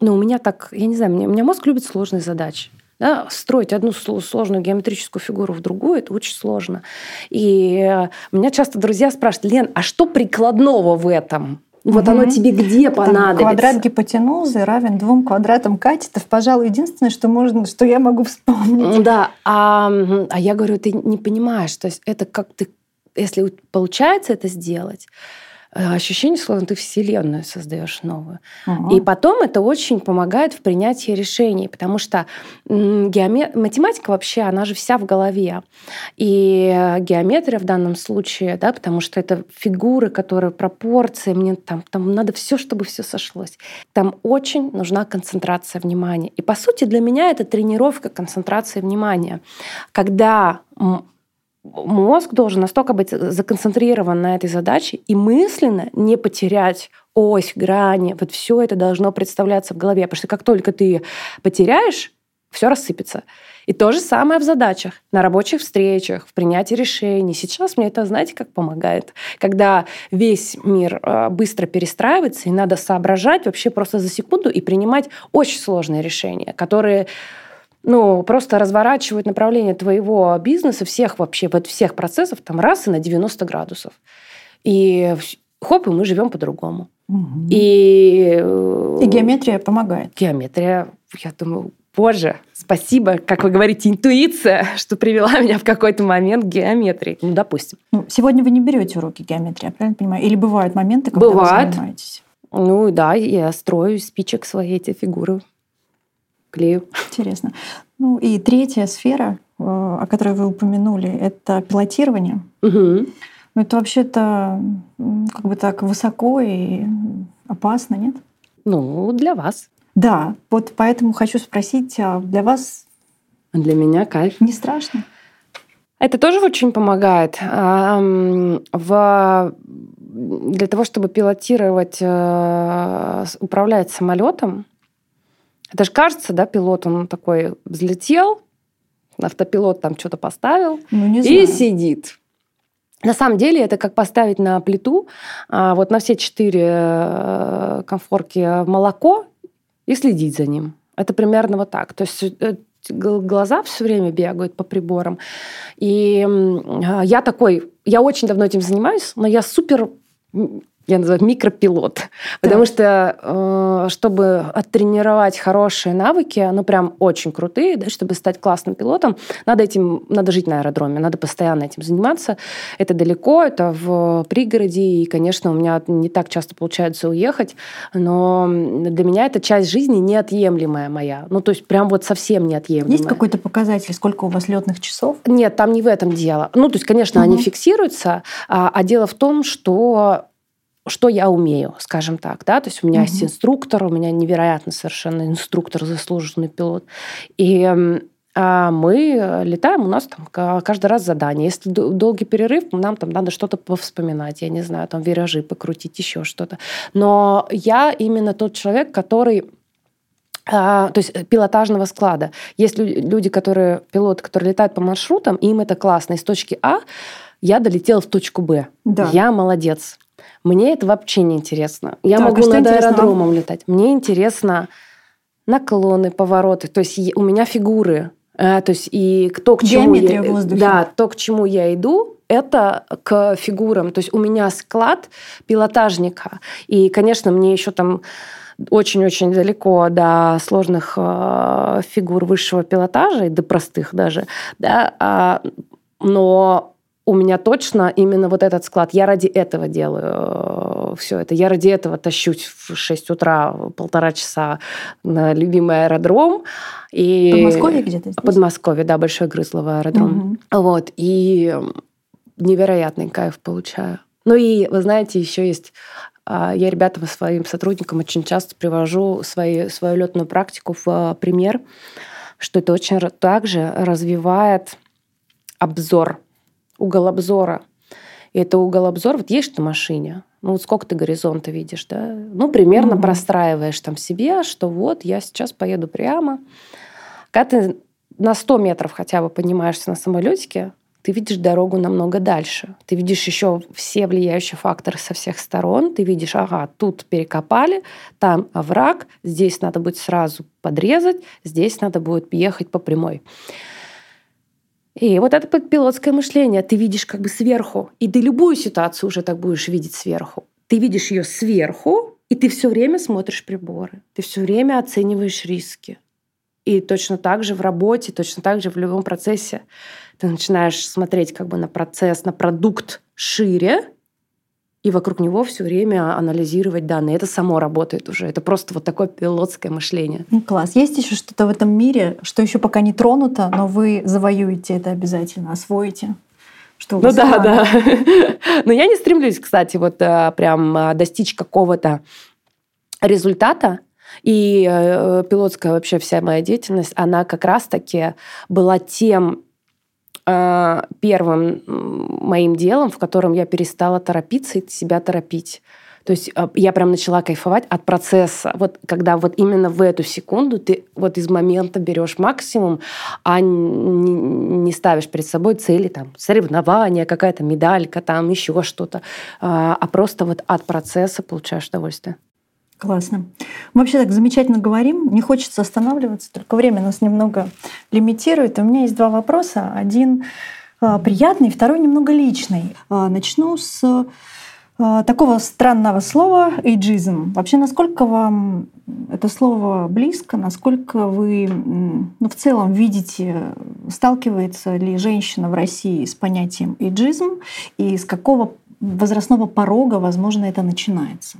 ну, у меня так, я не знаю, у меня мозг любит сложные задачи. Да, строить одну сложную геометрическую фигуру в другую, это очень сложно. И э, меня часто друзья спрашивают, Лен, а что прикладного в этом? Вот угу. оно тебе где понадобится? Там квадрат гипотенузы равен двум квадратам катетов. Пожалуй, единственное, что можно, что я могу вспомнить. Да, а, а я говорю, ты не понимаешь, то есть это как ты, если получается это сделать, ощущение, словно ты вселенную создаешь новую. Угу. И потом это очень помогает в принятии решений, потому что геомет... математика вообще, она же вся в голове. И геометрия в данном случае, да, потому что это фигуры, которые пропорции, мне там, там надо все, чтобы все сошлось. Там очень нужна концентрация внимания. И по сути для меня это тренировка концентрации внимания. Когда мозг должен настолько быть законцентрирован на этой задаче и мысленно не потерять ось, грани. Вот все это должно представляться в голове. Потому что как только ты потеряешь, все рассыпется. И то же самое в задачах, на рабочих встречах, в принятии решений. Сейчас мне это, знаете, как помогает. Когда весь мир э, быстро перестраивается, и надо соображать вообще просто за секунду и принимать очень сложные решения, которые ну, просто разворачивают направление твоего бизнеса, всех вообще, вот всех процессов, там, раз и на 90 градусов. И хоп, и мы живем по-другому. Мгм. И, э, И геометрия помогает. геометрия, я думаю, боже, спасибо, как вы говорите, интуиция, что привела меня в какой-то момент к геометрии. Ну, допустим. Ну, сегодня вы не берете уроки геометрии, я правильно понимаю? Или бывают моменты, когда Бывает. вы занимаетесь? Ну да, я строю из спичек свои эти фигуры. Клею. Интересно. Ну и третья сфера, э, о которой вы упомянули, это пилотирование. Мгм. Ну, это вообще-то как бы так высоко и опасно, нет? Ну, для вас. Да, вот поэтому хочу спросить, а для вас Для меня кайф. не страшно? Это тоже очень помогает. В... Для того, чтобы пилотировать, э, управлять самолетом, это же кажется, да, пилот, он такой взлетел, автопилот там что-то поставил Ну, не и знаю. сидит. На самом деле это как поставить на плиту а, вот на все четыре э, конфорки молоко и следить за ним. Это примерно вот так. То есть э, гл- глаза все время бегают по приборам. И а, я такой, я очень давно этим занимаюсь, но я супер, я называю микропилот. Потому что, э, чтобы оттренировать хорошие навыки, ну прям очень крутые, да, чтобы стать классным пилотом, надо этим, надо жить на аэродроме, надо постоянно этим заниматься. Это далеко, это в пригороде, и, конечно, у меня не так часто получается уехать, но для меня это часть жизни неотъемлемая моя. Ну, то есть прям вот совсем неотъемлемая. Есть какой-то показатель, сколько у вас летных часов? Нет, там не в этом дело. Ну, то есть, конечно, они Мгм. фиксируются, а, а дело в том, что что я умею, скажем так, да, то есть у меня есть Мгм. инструктор, у меня невероятно совершенно инструктор, заслуженный пилот, и а мы летаем, у нас там ка- каждый раз задание. Если долгий перерыв, нам там надо что-то повспоминать, я не знаю, там виражи покрутить, еще что-то. Но я именно тот человек, который а, то есть пилотажного склада. Есть лю- люди, которые, пилоты, которые летают по маршрутам, им это классно. Из точки А я долетела в точку Б. Да. Я молодец. Мне это вообще не интересно. Я Так, а могу что над интересно аэродромом летать. Мне интересно наклоны, повороты. То есть у меня фигуры. Э, То есть и кто к чему Геометрия я, воздухе. Да, то, к чему я иду, это к фигурам. То есть у меня склад пилотажника. И, конечно, мне еще там очень-очень далеко до сложных э, фигур высшего пилотажа и до простых даже, да, а, но у меня точно именно вот этот склад. Я ради этого делаю все это. Я ради этого тащусь в 6 утра полтора часа на любимый аэродром. И... Подмосковье где-то здесь? Подмосковье, да, Большой Грызловый аэродром. Мгм. Вот, и невероятный кайф получаю. Ну и, вы знаете, еще есть... а, Я ребятам, своим сотрудникам очень часто привожу свои, свою летную практику в а, пример, что это очень также развивает обзор, угол обзора. И это угол обзора, вот едешь на машине, ну вот сколько ты горизонта видишь, да? Ну, примерно Мгм. простраиваешь там себе, что вот я сейчас поеду прямо. Когда ты на 100 метров хотя бы поднимаешься на самолетике, ты видишь дорогу намного дальше. Ты видишь еще все влияющие факторы со всех сторон. Ты видишь, ага, тут перекопали, там овраг, здесь надо будет сразу подрезать, здесь надо будет ехать по прямой. И вот это пилотское мышление. Ты видишь как бы сверху, и ты любую ситуацию уже так будешь видеть сверху. Ты видишь ее сверху, и ты все время смотришь приборы. Ты все время оцениваешь риски. И точно так же в работе, точно так же в любом процессе ты начинаешь смотреть как бы на процесс, на продукт шире, и вокруг него все время анализировать данные. Это само работает уже. Это просто вот такое пилотское мышление. Ну, класс. Есть еще что-то в этом мире, что еще пока не тронуто, но вы завоюете это обязательно, освоите? Что Ну да, планы? да. Но я не стремлюсь, кстати, вот э, прям э, достичь какого-то результата. И э, пилотская вообще вся моя деятельность, она как раз-таки была тем первым м, моим делом, в котором я перестала торопиться и себя торопить. То есть э, я прям начала кайфовать от процесса. Вот когда вот именно в эту секунду ты вот из момента берешь максимум, а не, не ставишь перед собой цели, там, соревнования, какая-то медалька, там, еще что-то, а а просто вот от процесса получаешь удовольствие. Классно. Мы вообще так замечательно говорим, не хочется останавливаться, только время нас немного лимитирует. У меня есть два вопроса. Один а, приятный, второй немного личный. А, Начну с А, такого странного слова эйджизм. Вообще, насколько вам это слово близко, насколько вы ну, в целом видите, сталкивается ли женщина в России с понятием эйджизм и с какого возрастного порога, возможно, это начинается?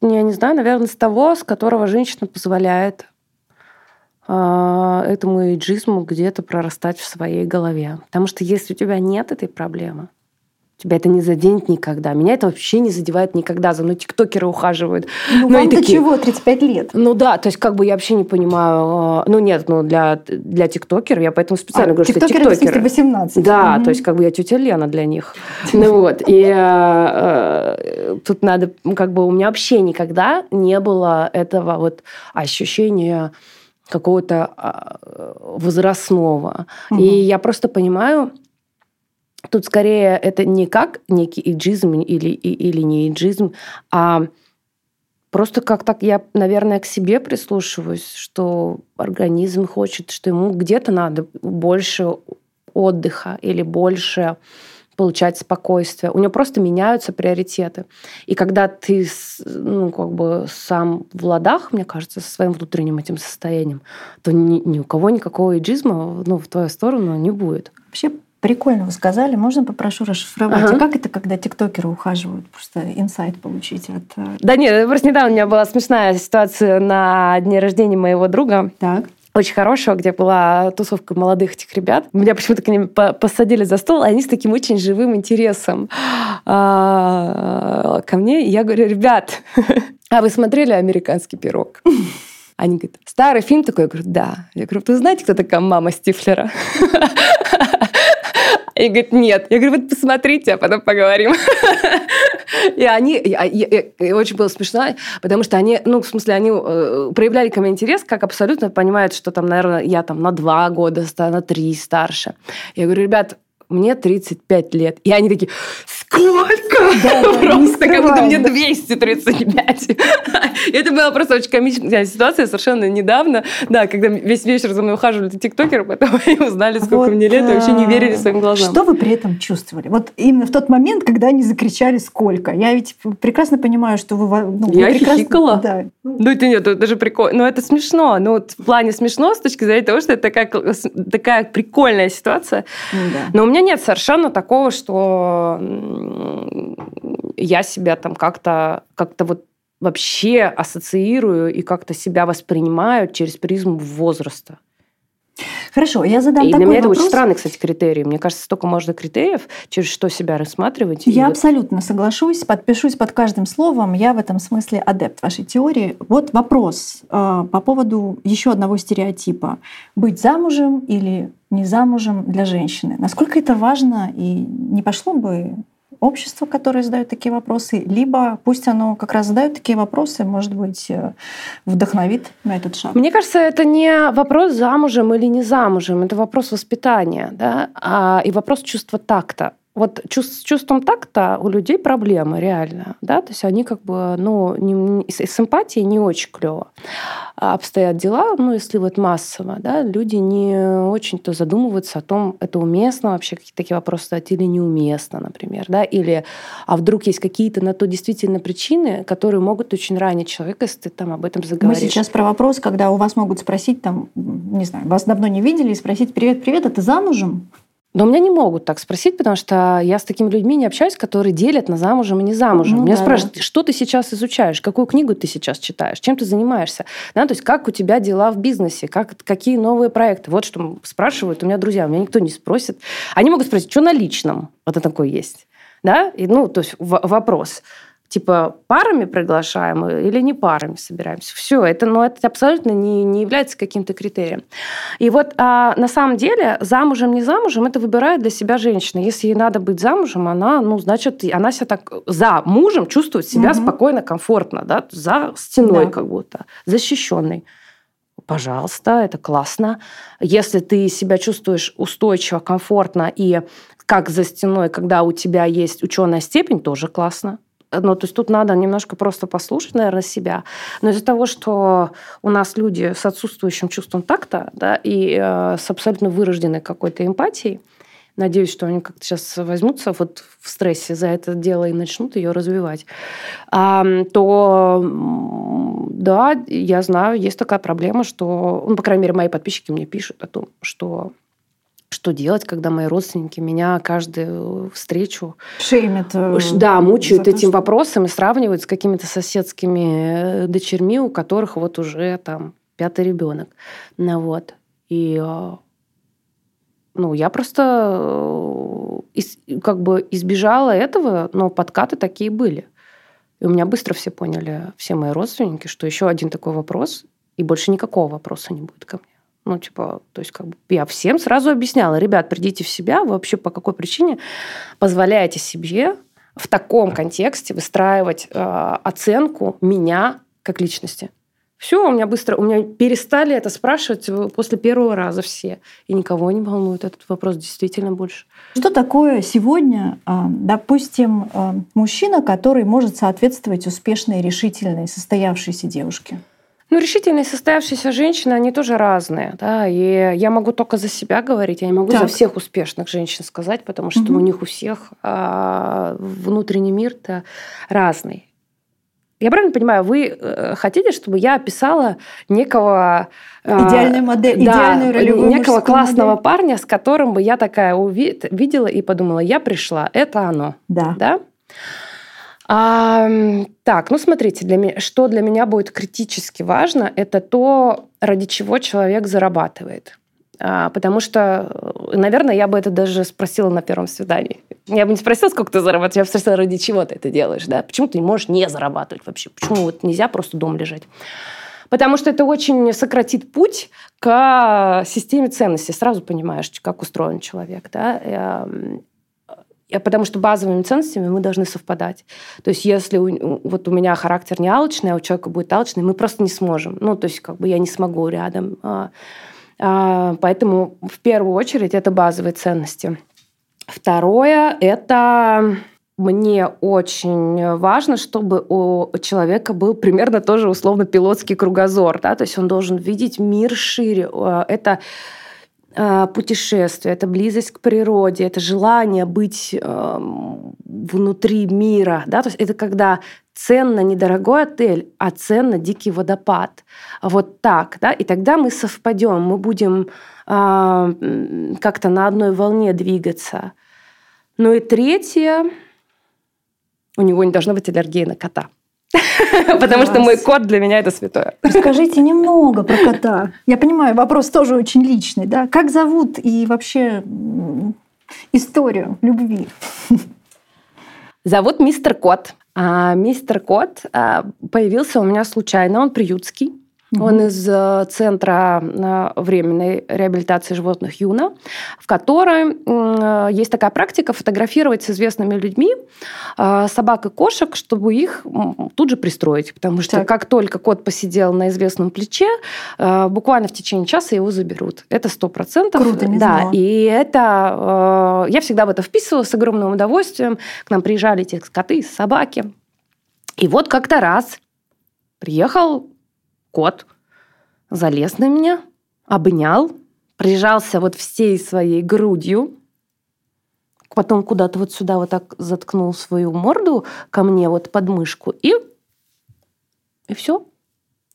Я не знаю, наверное, с того, с которого женщина позволяет а, этому эйджизму где-то прорастать в своей голове. Потому что если у тебя нет этой проблемы, тебя это не заденет никогда. Меня это вообще не задевает никогда. За мной тиктокеры ухаживают. Ну, ну вам-то такие... чего, 35 лет? Ну да, то есть как бы я вообще не понимаю... Э, ну нет, ну для, для тиктокеров, я поэтому специально а, говорю, что тиктокеры... Тиктокеры 18. Да, угу. то есть как бы я тетя Лена для них. Ну вот, и э, э, тут надо... Как бы у меня вообще никогда не было этого вот ощущения какого-то а, возрастного. Угу. И я просто понимаю, Тут скорее это не как некий иджизм или, или не иджизм, а просто как так я, наверное, к себе прислушиваюсь, что организм хочет, что ему где-то надо больше отдыха или больше получать спокойствие. У него просто меняются приоритеты. И когда ты ну, как бы сам в ладах, мне кажется, со своим внутренним этим состоянием, то ни, ни у кого никакого иджизма ну, в твою сторону не будет. Вообще Прикольно вы сказали. Можно попрошу расшифровать? Ага. А как это, когда тиктокеры ухаживают? Просто инсайт получить от... Э, да нет, просто недавно у меня была смешная ситуация на дне рождения моего друга. Так очень хорошего, где была тусовка молодых этих ребят. Меня почему-то к ним посадили за стол, и они с таким очень живым интересом а, ко мне. И я говорю, ребят, а вы смотрели «Американский пирог»? Они говорят, старый фильм такой? Я говорю, да. Я говорю, вы знаете, кто такая мама Стифлера? И говорит, нет. Я говорю, вот посмотрите, а потом поговорим. И они, и очень было смешно, потому что они, ну, в смысле, они э, проявляли ко мне интерес, как абсолютно понимают, что там, наверное, я там на два года, на три старше. Я говорю, ребят, мне 35 лет. И они такие, сколько? Да, просто как будто мне 235. Это была просто очень комичная ситуация совершенно недавно. Да, когда весь вечер за мной ухаживали тиктокеры, потом они узнали, сколько вот, мне лет, и вообще не верили своим глазам. Что вы при этом чувствовали? Вот именно в тот момент, когда они закричали «сколько». Я ведь прекрасно понимаю, что вы... Ну, Я вы прекрасно... хихикала. Да. Ну, это нет, это даже прикольно. Но это смешно. Ну, вот в плане смешно с точки зрения того, что это такая, такая прикольная ситуация. Ну да. Но у меня нет совершенно такого, что я себя там как-то как вот вообще ассоциирую и как-то себя воспринимаю через призму возраста. Хорошо, я задам и такой для меня вопрос. это очень странный, кстати, критерий. Мне кажется, столько можно критериев, через что себя рассматривать. Я абсолютно соглашусь, подпишусь под каждым словом. Я в этом смысле адепт вашей теории. Вот вопрос э, по поводу еще одного стереотипа. Быть замужем или не замужем для женщины. Насколько это важно и не пошло бы общество, которое задает такие вопросы, либо пусть оно как раз задает такие вопросы, может быть, э, вдохновит на этот шаг. Мне кажется, это не вопрос замужем или не замужем, это вопрос воспитания, да, а, и вопрос чувства такта вот с чувством такта у людей проблемы реально, да, то есть они как бы, ну, не, с эмпатией не очень клево обстоят дела, ну, если вот массово, да, люди не очень-то задумываются о том, это уместно вообще какие-то такие вопросы задать или неуместно, например, да, или а вдруг есть какие-то на то действительно причины, которые могут очень ранить человека, если ты там об этом заговоришь. Мы сейчас про вопрос, когда у вас могут спросить там, не знаю, вас давно не видели, и спросить, привет, привет, а ты замужем? Но у меня не могут так спросить, потому что я с такими людьми не общаюсь, которые делят на замужем и не замужем. Ну, Меня да, спрашивают, что ты сейчас изучаешь, какую книгу ты сейчас читаешь, чем ты занимаешься, да, то есть как у тебя дела в бизнесе, как, какие новые проекты. Вот что спрашивают у меня друзья, у меня никто не спросит. Они могут спросить, что на личном, вот это такое есть. Да? И, ну, то есть вопрос типа парами приглашаем или не парами собираемся. Все, это, ну, это абсолютно не, не является каким-то критерием. И вот а, на самом деле замужем, не замужем, это выбирает для себя женщина. Если ей надо быть замужем, она, ну, значит, она себя так за мужем чувствует себя угу. спокойно, комфортно, да, за стеной да. как будто, защищенной пожалуйста, это классно. Если ты себя чувствуешь устойчиво, комфортно и как за стеной, когда у тебя есть ученая степень, тоже классно. Ну, то есть тут надо немножко просто послушать, наверное, себя. Но из-за того, что у нас люди с отсутствующим чувством такта да, и э, с абсолютно вырожденной какой-то эмпатией, Надеюсь, что они как-то сейчас возьмутся вот в стрессе за это дело и начнут ее развивать. А, то да, я знаю, есть такая проблема, что, ну, по крайней мере, мои подписчики мне пишут о том, что что делать, когда мои родственники меня каждую встречу шеймят. Э, да, мучают этим что... вопросом и сравнивают с какими-то соседскими э, дочерьми, у которых вот уже там пятый ребенок. Ну, вот. И э, ну, я просто как бы избежала этого, но подкаты такие были. И у меня быстро все поняли, все мои родственники, что еще один такой вопрос, и больше никакого вопроса не будет ко мне. Ну, типа, то есть как бы я всем сразу объясняла, ребят, придите в себя, вы вообще по какой причине позволяете себе в таком контексте выстраивать э, оценку меня как личности. Все, у меня быстро, у меня перестали это спрашивать после первого раза все. И никого не волнует этот вопрос действительно больше. Что такое сегодня, а, допустим, а, мужчина, который может соответствовать успешной, решительной, состоявшейся девушке? Ну, решительные состоявшиеся женщины, они тоже разные, да, и я могу только за себя говорить, я не могу так. за всех успешных женщин сказать, потому что угу. у них у всех а, внутренний мир-то разный. Я правильно понимаю, вы э, хотите, чтобы я описала некого... А, Идеальную модель, да, идеальную ролевую Некого классного модель. парня, с которым бы я такая увидела и подумала, я пришла, это оно. Да. Да? А, так, ну смотрите, для меня, что для меня будет критически важно, это то, ради чего человек зарабатывает. А, потому что, наверное, я бы это даже спросила на первом свидании. Я бы не спросила, сколько ты зарабатываешь, я бы спросила, ради чего ты это делаешь, да? Почему ты не можешь не зарабатывать вообще? Почему вот нельзя просто дома лежать? Потому что это очень сократит путь к системе ценностей. Сразу понимаешь, как устроен человек, да? Потому что базовыми ценностями мы должны совпадать. То есть если у, вот у меня характер не алчный, а у человека будет алчный, мы просто не сможем. Ну, то есть как бы я не смогу рядом а, а, поэтому в первую очередь это базовые ценности. Второе – это мне очень важно, чтобы у человека был примерно тоже условно пилотский кругозор, да, то есть он должен видеть мир шире. А, это путешествие, это близость к природе, это желание быть внутри мира, да, то есть это когда ценно недорогой отель, а ценно дикий водопад. Вот так, да, и тогда мы совпадем, мы будем э, как-то на одной волне двигаться. Ну и третье, у него не должна быть аллергии на кота. Потому что мой кот для меня это святое. Расскажите немного про кота. Я понимаю, вопрос тоже очень личный, да? Как зовут и вообще историю любви? Зовут мистер Кот. А мистер Кот а, появился у меня случайно, он приютский. Угу. Он из э, Центра э, временной реабилитации животных Юна, в которой э, есть такая практика фотографировать с известными людьми собак и кошек, чтобы их тут же пристроить. Потому что так. как только кот посидел на известном плече, буквально в течение часа его заберут. Это сто процентов. Круто, не Да, знала. и это... Я всегда в это вписывалась с огромным удовольствием. К нам приезжали эти коты, собаки. И вот как-то раз приехал кот залез на меня, обнял, прижался вот всей своей грудью, потом куда-то вот сюда вот так заткнул свою морду ко мне вот под мышку и и все.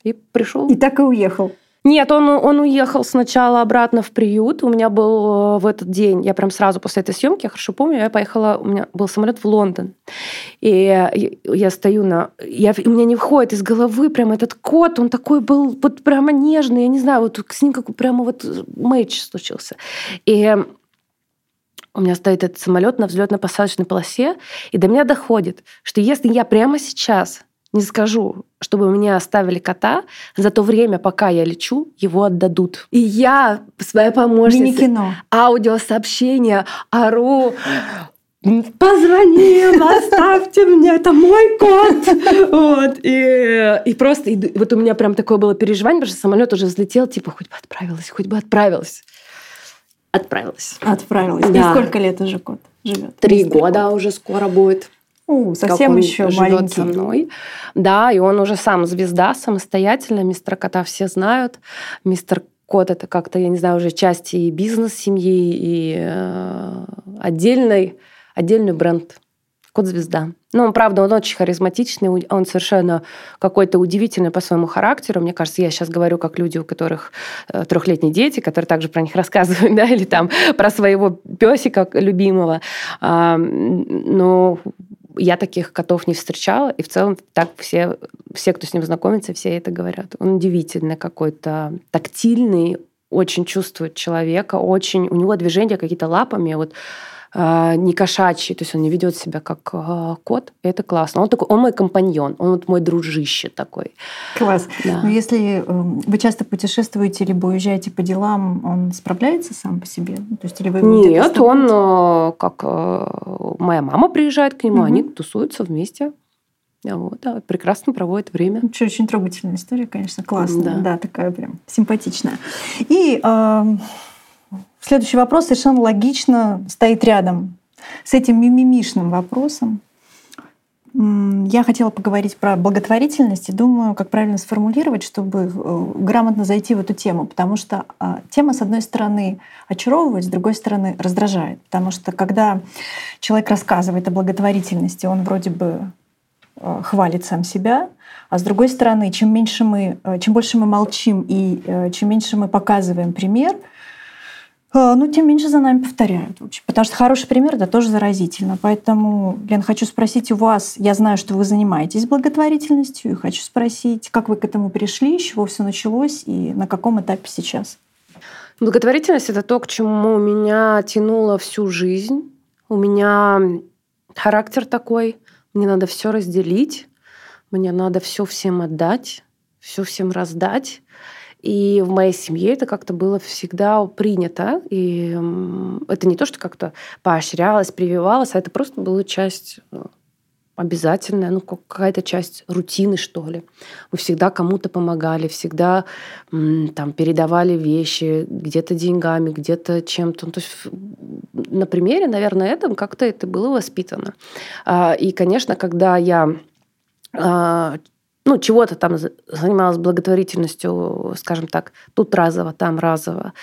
И пришел. И так и уехал. Нет, он, он уехал сначала обратно в приют. У меня был э, в этот день, я прям сразу после этой съемки, я хорошо помню, я поехала, у меня был самолет в Лондон. И я стою на... Я, у меня не входит из головы прям этот кот, он такой был вот прямо нежный, я не знаю, вот с ним как прямо вот мэйч случился. И у меня стоит этот самолет на взлетно-посадочной полосе, и до меня доходит, что если я прямо сейчас не скажу, чтобы мне оставили кота, за то время, пока я лечу, его отдадут. И я, своя помощница, Мини-кино. аудиосообщение, ору, позвони, оставьте мне, это мой кот. Вот. И, и просто, и, вот у меня прям такое было переживание, потому что самолет уже взлетел, типа, хоть бы отправилась, хоть бы отправилась. Отправилась. Отправилась. Да. И сколько лет уже кот живет? Три года кот. уже скоро будет. У, совсем еще маленький. со мной. Да, и он уже сам звезда, самостоятельно. Мистера Кота все знают. Мистер кот это как-то, я не знаю, уже часть и бизнес-семьи, и э, отдельный, отдельный бренд. Кот-звезда. Ну, он, правда, он очень харизматичный, он совершенно какой-то удивительный по своему характеру. Мне кажется, я сейчас говорю как люди, у которых э, трехлетние дети, которые также про них рассказывают, да, или там про своего песика любимого. А, но я таких котов не встречала, и в целом так все, все, кто с ним знакомится, все это говорят. Он удивительный какой-то, тактильный, очень чувствует человека, очень... У него движения какие-то лапами, вот не кошачий, то есть он не ведет себя как а, кот, это классно. Он такой, он мой компаньон, он вот мой дружище такой. Класс. Да. Но если эм, вы часто путешествуете либо уезжаете по делам, он справляется сам по себе? То есть или вы Нет, он э, как э, моя мама приезжает к нему, угу. они тусуются вместе. Вот, да, прекрасно проводит время. Очень, очень трогательная история, конечно, классная. Да, да такая прям симпатичная. И э, Следующий вопрос совершенно логично стоит рядом с этим мимимишным вопросом. Я хотела поговорить про благотворительность и думаю, как правильно сформулировать, чтобы э, грамотно зайти в эту тему. Потому что а, тема, с одной стороны, очаровывает, с другой стороны, раздражает. Потому что когда человек рассказывает о благотворительности, он вроде бы э, хвалит сам себя, а с другой стороны, чем меньше мы, э, чем больше мы молчим и чем меньше мы показываем пример — а, ну, тем меньше за нами повторяют. Вообще. Потому что хороший пример это тоже заразительно. Поэтому, Лен, хочу спросить у вас, я знаю, что вы занимаетесь благотворительностью, и хочу спросить, как вы к этому пришли, с чего все началось и на каком этапе сейчас? Благотворительность это то, к чему меня тянуло всю жизнь. У меня характер такой, мне надо все разделить, мне надо все всем отдать, все всем раздать. И в моей семье это как-то было всегда принято. И это не то, что как-то поощрялось, прививалось, а это просто была часть э, обязательная, ну, какая-то часть рутины, что ли. Мы всегда кому-то помогали, всегда там передавали вещи, где-то деньгами, где-то чем-то. Ну, то есть на примере, наверное, этом как-то это было воспитано. А, и, конечно, когда я а, ну, чего-то там занималась благотворительностью, скажем так, тут разово, там разово.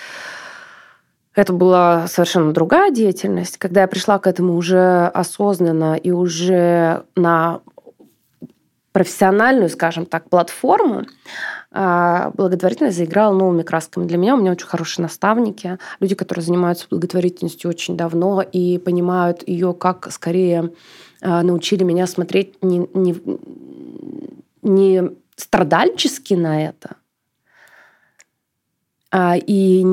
Это была совершенно другая деятельность. Когда я пришла к этому уже осознанно и уже на профессиональную, скажем так, платформу, а, благотворительность заиграла новыми красками. Для меня у меня очень хорошие наставники, люди, которые занимаются благотворительностью очень давно и понимают ее, как скорее а, научили меня смотреть не, не, не страдальчески на это, а и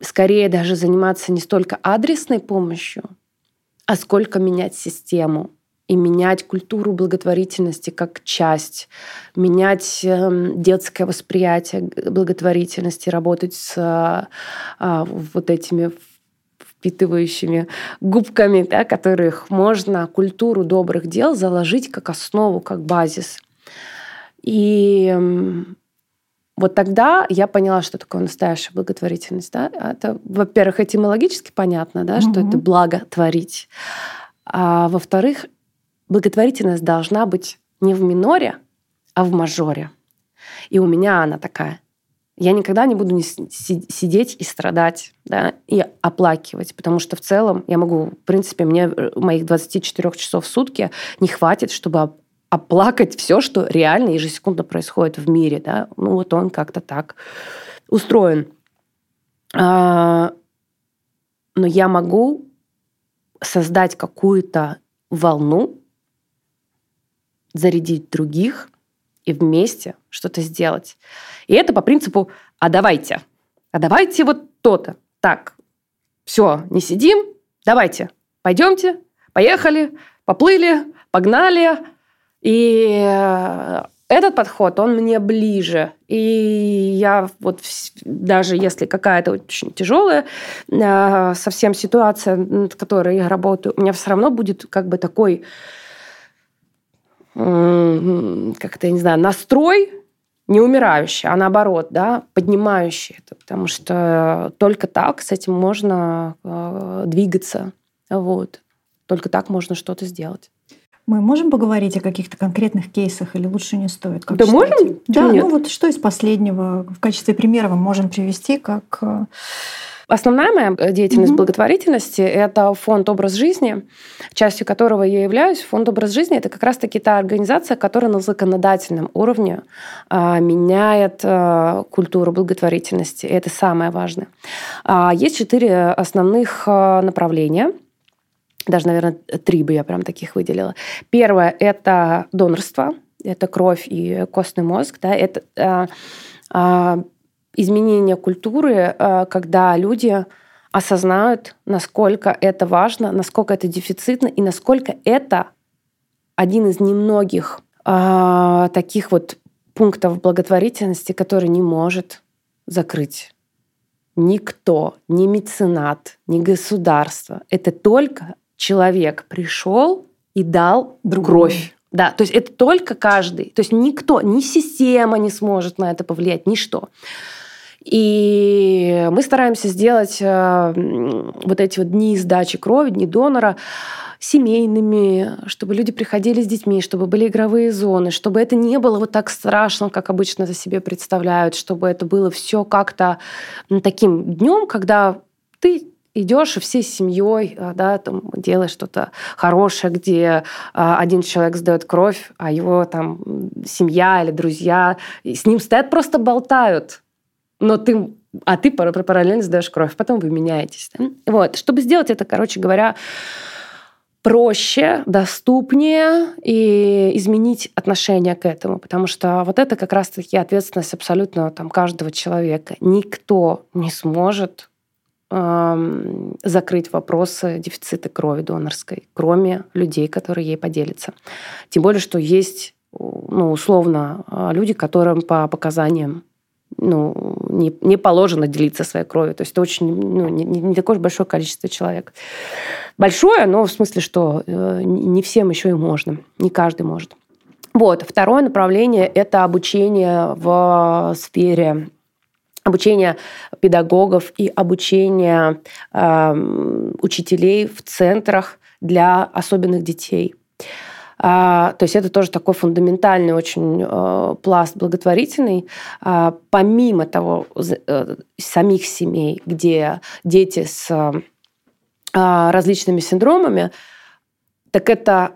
скорее даже заниматься не столько адресной помощью, а сколько менять систему и менять культуру благотворительности как часть, менять эм, детское восприятие благотворительности, работать с а, вот этими впитывающими губками, да, которых можно культуру добрых дел заложить как основу, как базис. И вот тогда я поняла, что такое настоящая благотворительность. Да? Это, во-первых, этимологически понятно, да, угу. что это благо творить. А во-вторых, благотворительность должна быть не в миноре, а в мажоре. И у меня она такая. Я никогда не буду сидеть и страдать, да, и оплакивать, потому что в целом я могу, в принципе, мне э, моих 24 часов в сутки не хватит, чтобы оплакать все, что реально ежесекундно происходит в мире. Да? Ну вот он как-то так устроен. А, но я могу создать какую-то волну, зарядить других и вместе что-то сделать. И это по принципу «а давайте», «а давайте вот то-то». Так, все, не сидим, давайте, пойдемте, поехали, поплыли, погнали, и э, этот подход, он мне ближе. И я вот даже если какая-то очень тяжелая э, совсем ситуация, над которой я работаю, у меня все равно будет как бы такой как-то, я не знаю, настрой не умирающий, а наоборот, да, поднимающий это, потому что только так с этим можно э, двигаться, вот, только так можно что-то сделать. Мы можем поговорить о каких-то конкретных кейсах или лучше не стоит? Как да считаете? можем. Да, нет? ну вот что из последнего в качестве примера мы можем привести как э, Основная моя э, деятельность mm-hmm. благотворительности – это фонд «Образ жизни», частью которого я являюсь. Фонд «Образ жизни» – это как раз-таки та организация, которая на законодательном уровне а, меняет а, культуру благотворительности. И это самое важное. А, есть четыре основных направления – даже, наверное, три бы я прям таких выделила. Первое – это донорство, это кровь и костный мозг, да, это а, а, изменение культуры, э, когда люди осознают, насколько это важно, насколько это дефицитно и насколько это один из немногих э, таких вот пунктов благотворительности, который не может закрыть никто, ни меценат, ни государство. Это только человек пришел и дал Другую. кровь. Да, то есть это только каждый. То есть никто, ни система не сможет на это повлиять, ничто. И мы стараемся сделать э, вот эти вот дни сдачи крови, дни донора семейными, чтобы люди приходили с детьми, чтобы были игровые зоны, чтобы это не было вот так страшно, как обычно это себе представляют, чтобы это было все как-то таким днем, когда ты идешь всей семьей, э, да, там делаешь что-то хорошее, где э, один человек сдает кровь, а его там семья или друзья с ним стоят просто болтают но ты а ты параллельно сдаешь кровь, потом вы меняетесь. Да? Вот. Чтобы сделать это, короче говоря, проще, доступнее и изменить отношение к этому, потому что вот это как раз-таки ответственность абсолютно там, каждого человека. Никто не сможет закрыть вопросы дефицита крови донорской, кроме людей, которые ей поделятся. Тем более, что есть ну, условно люди, которым по показаниям ну, не, не положено делиться своей кровью. То есть это очень ну, не, не такое большое количество человек. Большое, но в смысле, что э, не всем еще и можно, не каждый может. Вот. Второе направление – это обучение в сфере обучение педагогов и обучение э, учителей в центрах для особенных детей. А, то есть это тоже такой фундаментальный очень э, пласт благотворительный. А, помимо того, э, самих семей, где дети с а, различными синдромами, так это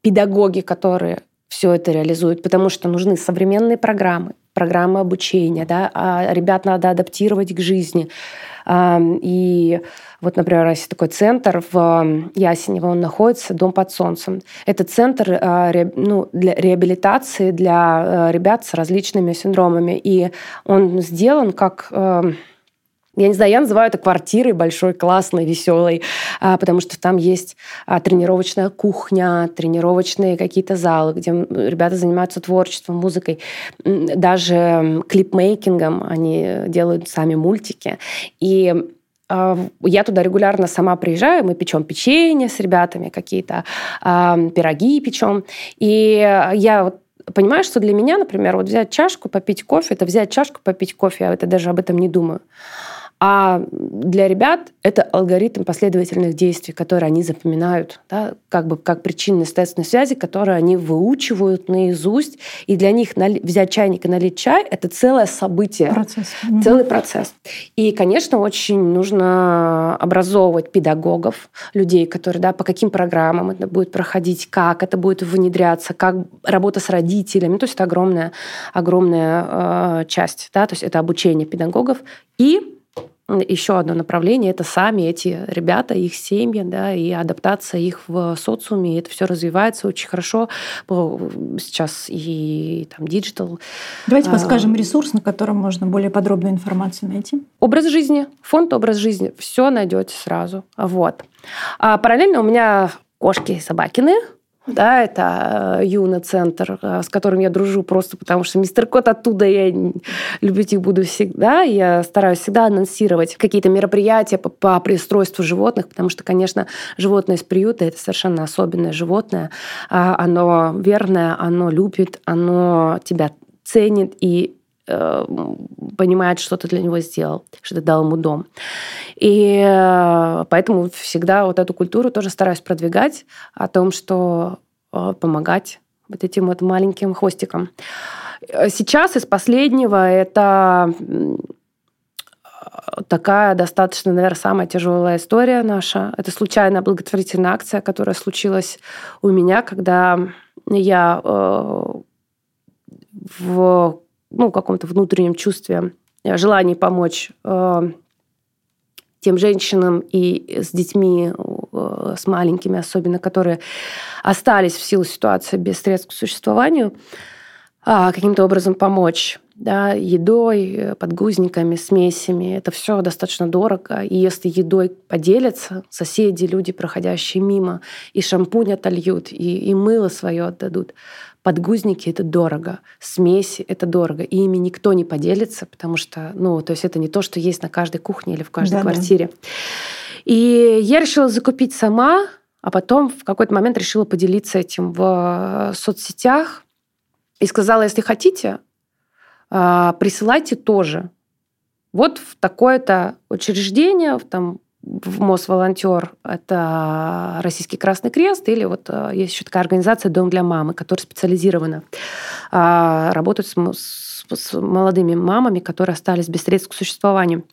педагоги, которые все это реализуют, потому что нужны современные программы, программы обучения, да, а ребят надо адаптировать к жизни. И вот, например, есть такой центр в Ясенево, он находится, дом под солнцем. Это центр а, ну, для реабилитации для а, ребят с различными синдромами. И он сделан как я не знаю, я называю это квартирой большой, классной, веселой, а, потому что там есть тренировочная кухня, тренировочные какие-то залы, где ребята занимаются творчеством, музыкой, даже клипмейкингом, они делают сами мультики. И а, я туда регулярно сама приезжаю, мы печем печенье с ребятами, какие-то пироги печем. И я вот понимаю, что для меня, например, вот взять чашку, попить кофе, это взять чашку, попить кофе, я это даже об этом не думаю. А для ребят это алгоритм последовательных действий, которые они запоминают, да, как бы как причинно-следственные связи, которые они выучивают наизусть. И для них взять чайник и налить чай – это целое событие. Процесс. Целый процесс. И, конечно, очень нужно образовывать педагогов, людей, которые, да, по каким программам это будет проходить, как это будет внедряться, как работа с родителями. То есть это огромная, огромная э, часть. Да, то есть это обучение педагогов и еще одно направление – это сами эти ребята, их семьи, да, и адаптация их в социуме. Это все развивается очень хорошо. Сейчас и там digital. Давайте а, подскажем ресурс, на котором можно более подробную информацию найти. Образ жизни, фонд «Образ жизни». Все найдете сразу. Вот. А параллельно у меня кошки и собакины – да, это э, Юна-центр, э, с которым я дружу просто потому, что мистер Кот оттуда, я любить их буду всегда. Я стараюсь всегда анонсировать какие-то мероприятия по, по пристройству животных, потому что, конечно, животное из приюта – это совершенно особенное животное. А, оно верное, оно любит, оно тебя ценит и э, понимает, что ты для него сделал, что ты дал ему дом. И поэтому всегда вот эту культуру тоже стараюсь продвигать о том, что помогать вот этим вот маленьким хвостикам. Сейчас из последнего это такая достаточно, наверное, самая тяжелая история наша. Это случайная благотворительная акция, которая случилась у меня, когда я э, в ну, каком-то внутреннем чувстве, э, желании помочь э, тем женщинам и с детьми, с маленькими особенно, которые остались в силу ситуации без средств к существованию, а, каким-то образом помочь да, едой, подгузниками, смесями. Это все достаточно дорого. И если едой поделятся, соседи, люди, проходящие мимо, и шампунь отольют, и, и мыло свое отдадут, подгузники это дорого, смеси это дорого, и ими никто не поделится, потому что, ну, то есть это не то, что есть на каждой кухне или в каждой да, квартире. Да. И я решила закупить сама, а потом в какой-то момент решила поделиться этим в соцсетях и сказала, если хотите, а, присылайте тоже. Вот в такое-то учреждение, там, в Мосволонтер, это Российский Красный Крест, или вот а, есть еще такая организация «Дом для мамы», которая специализирована, а, работает с, с, с молодыми мамами, которые остались без средств к существованию.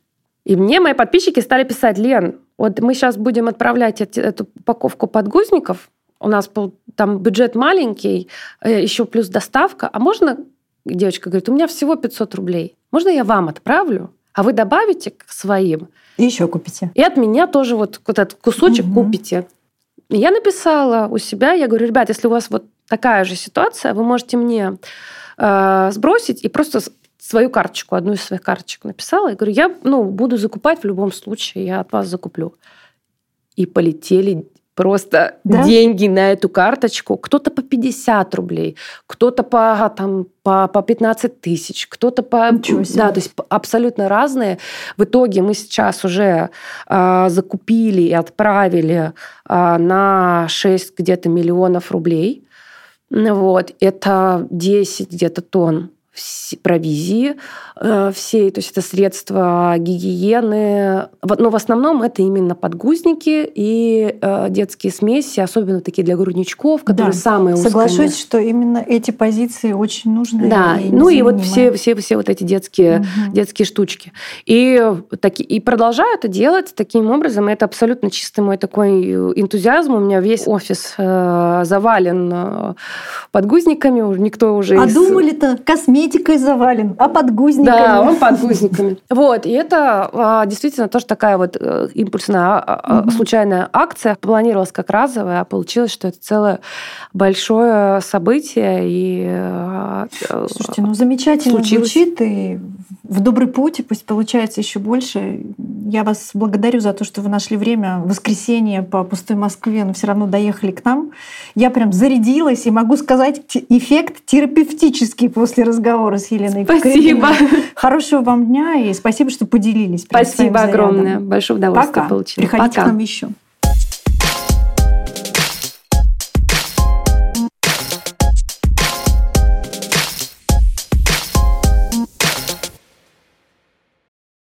И мне мои подписчики стали писать, Лен, вот мы сейчас будем отправлять эту упаковку подгузников, у нас был там бюджет маленький, э, еще плюс доставка, а можно девочка говорит, у меня всего 500 рублей. Можно я вам отправлю, а вы добавите к своим? И еще купите. И от меня тоже вот, вот этот кусочек угу. купите. И я написала у себя, я говорю, ребят, если у вас вот такая же ситуация, вы можете мне э, сбросить и просто свою карточку, одну из своих карточек написала. Я говорю, я ну, буду закупать в любом случае, я от вас закуплю. И полетели просто да? деньги на эту карточку. Кто-то по 50 рублей, кто-то по, там, по, по 15 тысяч, кто-то по... Да, то есть абсолютно разные. В итоге мы сейчас уже э, закупили и отправили э, на 6 где-то миллионов рублей. Вот. Это 10 где-то тонн провизии э, всей, то есть это средства гигиены. Но в основном это именно подгузники и э, детские смеси, особенно такие для грудничков, которые да, самые узкие. Соглашусь, что именно эти позиции очень нужны. Да, и ну и вот все, все, все вот эти детские, угу. детские штучки. И, таки, и продолжаю это делать таким образом. Это абсолютно чистый мой такой энтузиазм. У меня весь офис э, завален подгузниками, никто уже... А из... думали-то косметика косметикой завален, а подгузниками. Да, он подгузниками. Вот, и это а, действительно тоже такая вот э, импульсная, а, случайная акция. Планировалась как разовая, а получилось, что это целое большое событие. И, э, Слушайте, ну замечательно случилось. звучит, и в добрый путь, и пусть получается еще больше. Я вас благодарю за то, что вы нашли время в воскресенье по пустой Москве, но все равно доехали к нам. Я прям зарядилась и могу сказать, эффект терапевтический после разговора разговора с Еленой Спасибо. Хорошего вам дня и спасибо, что поделились. Спасибо огромное. Большое удовольствие Пока. получила. Приходите Пока. к нам еще.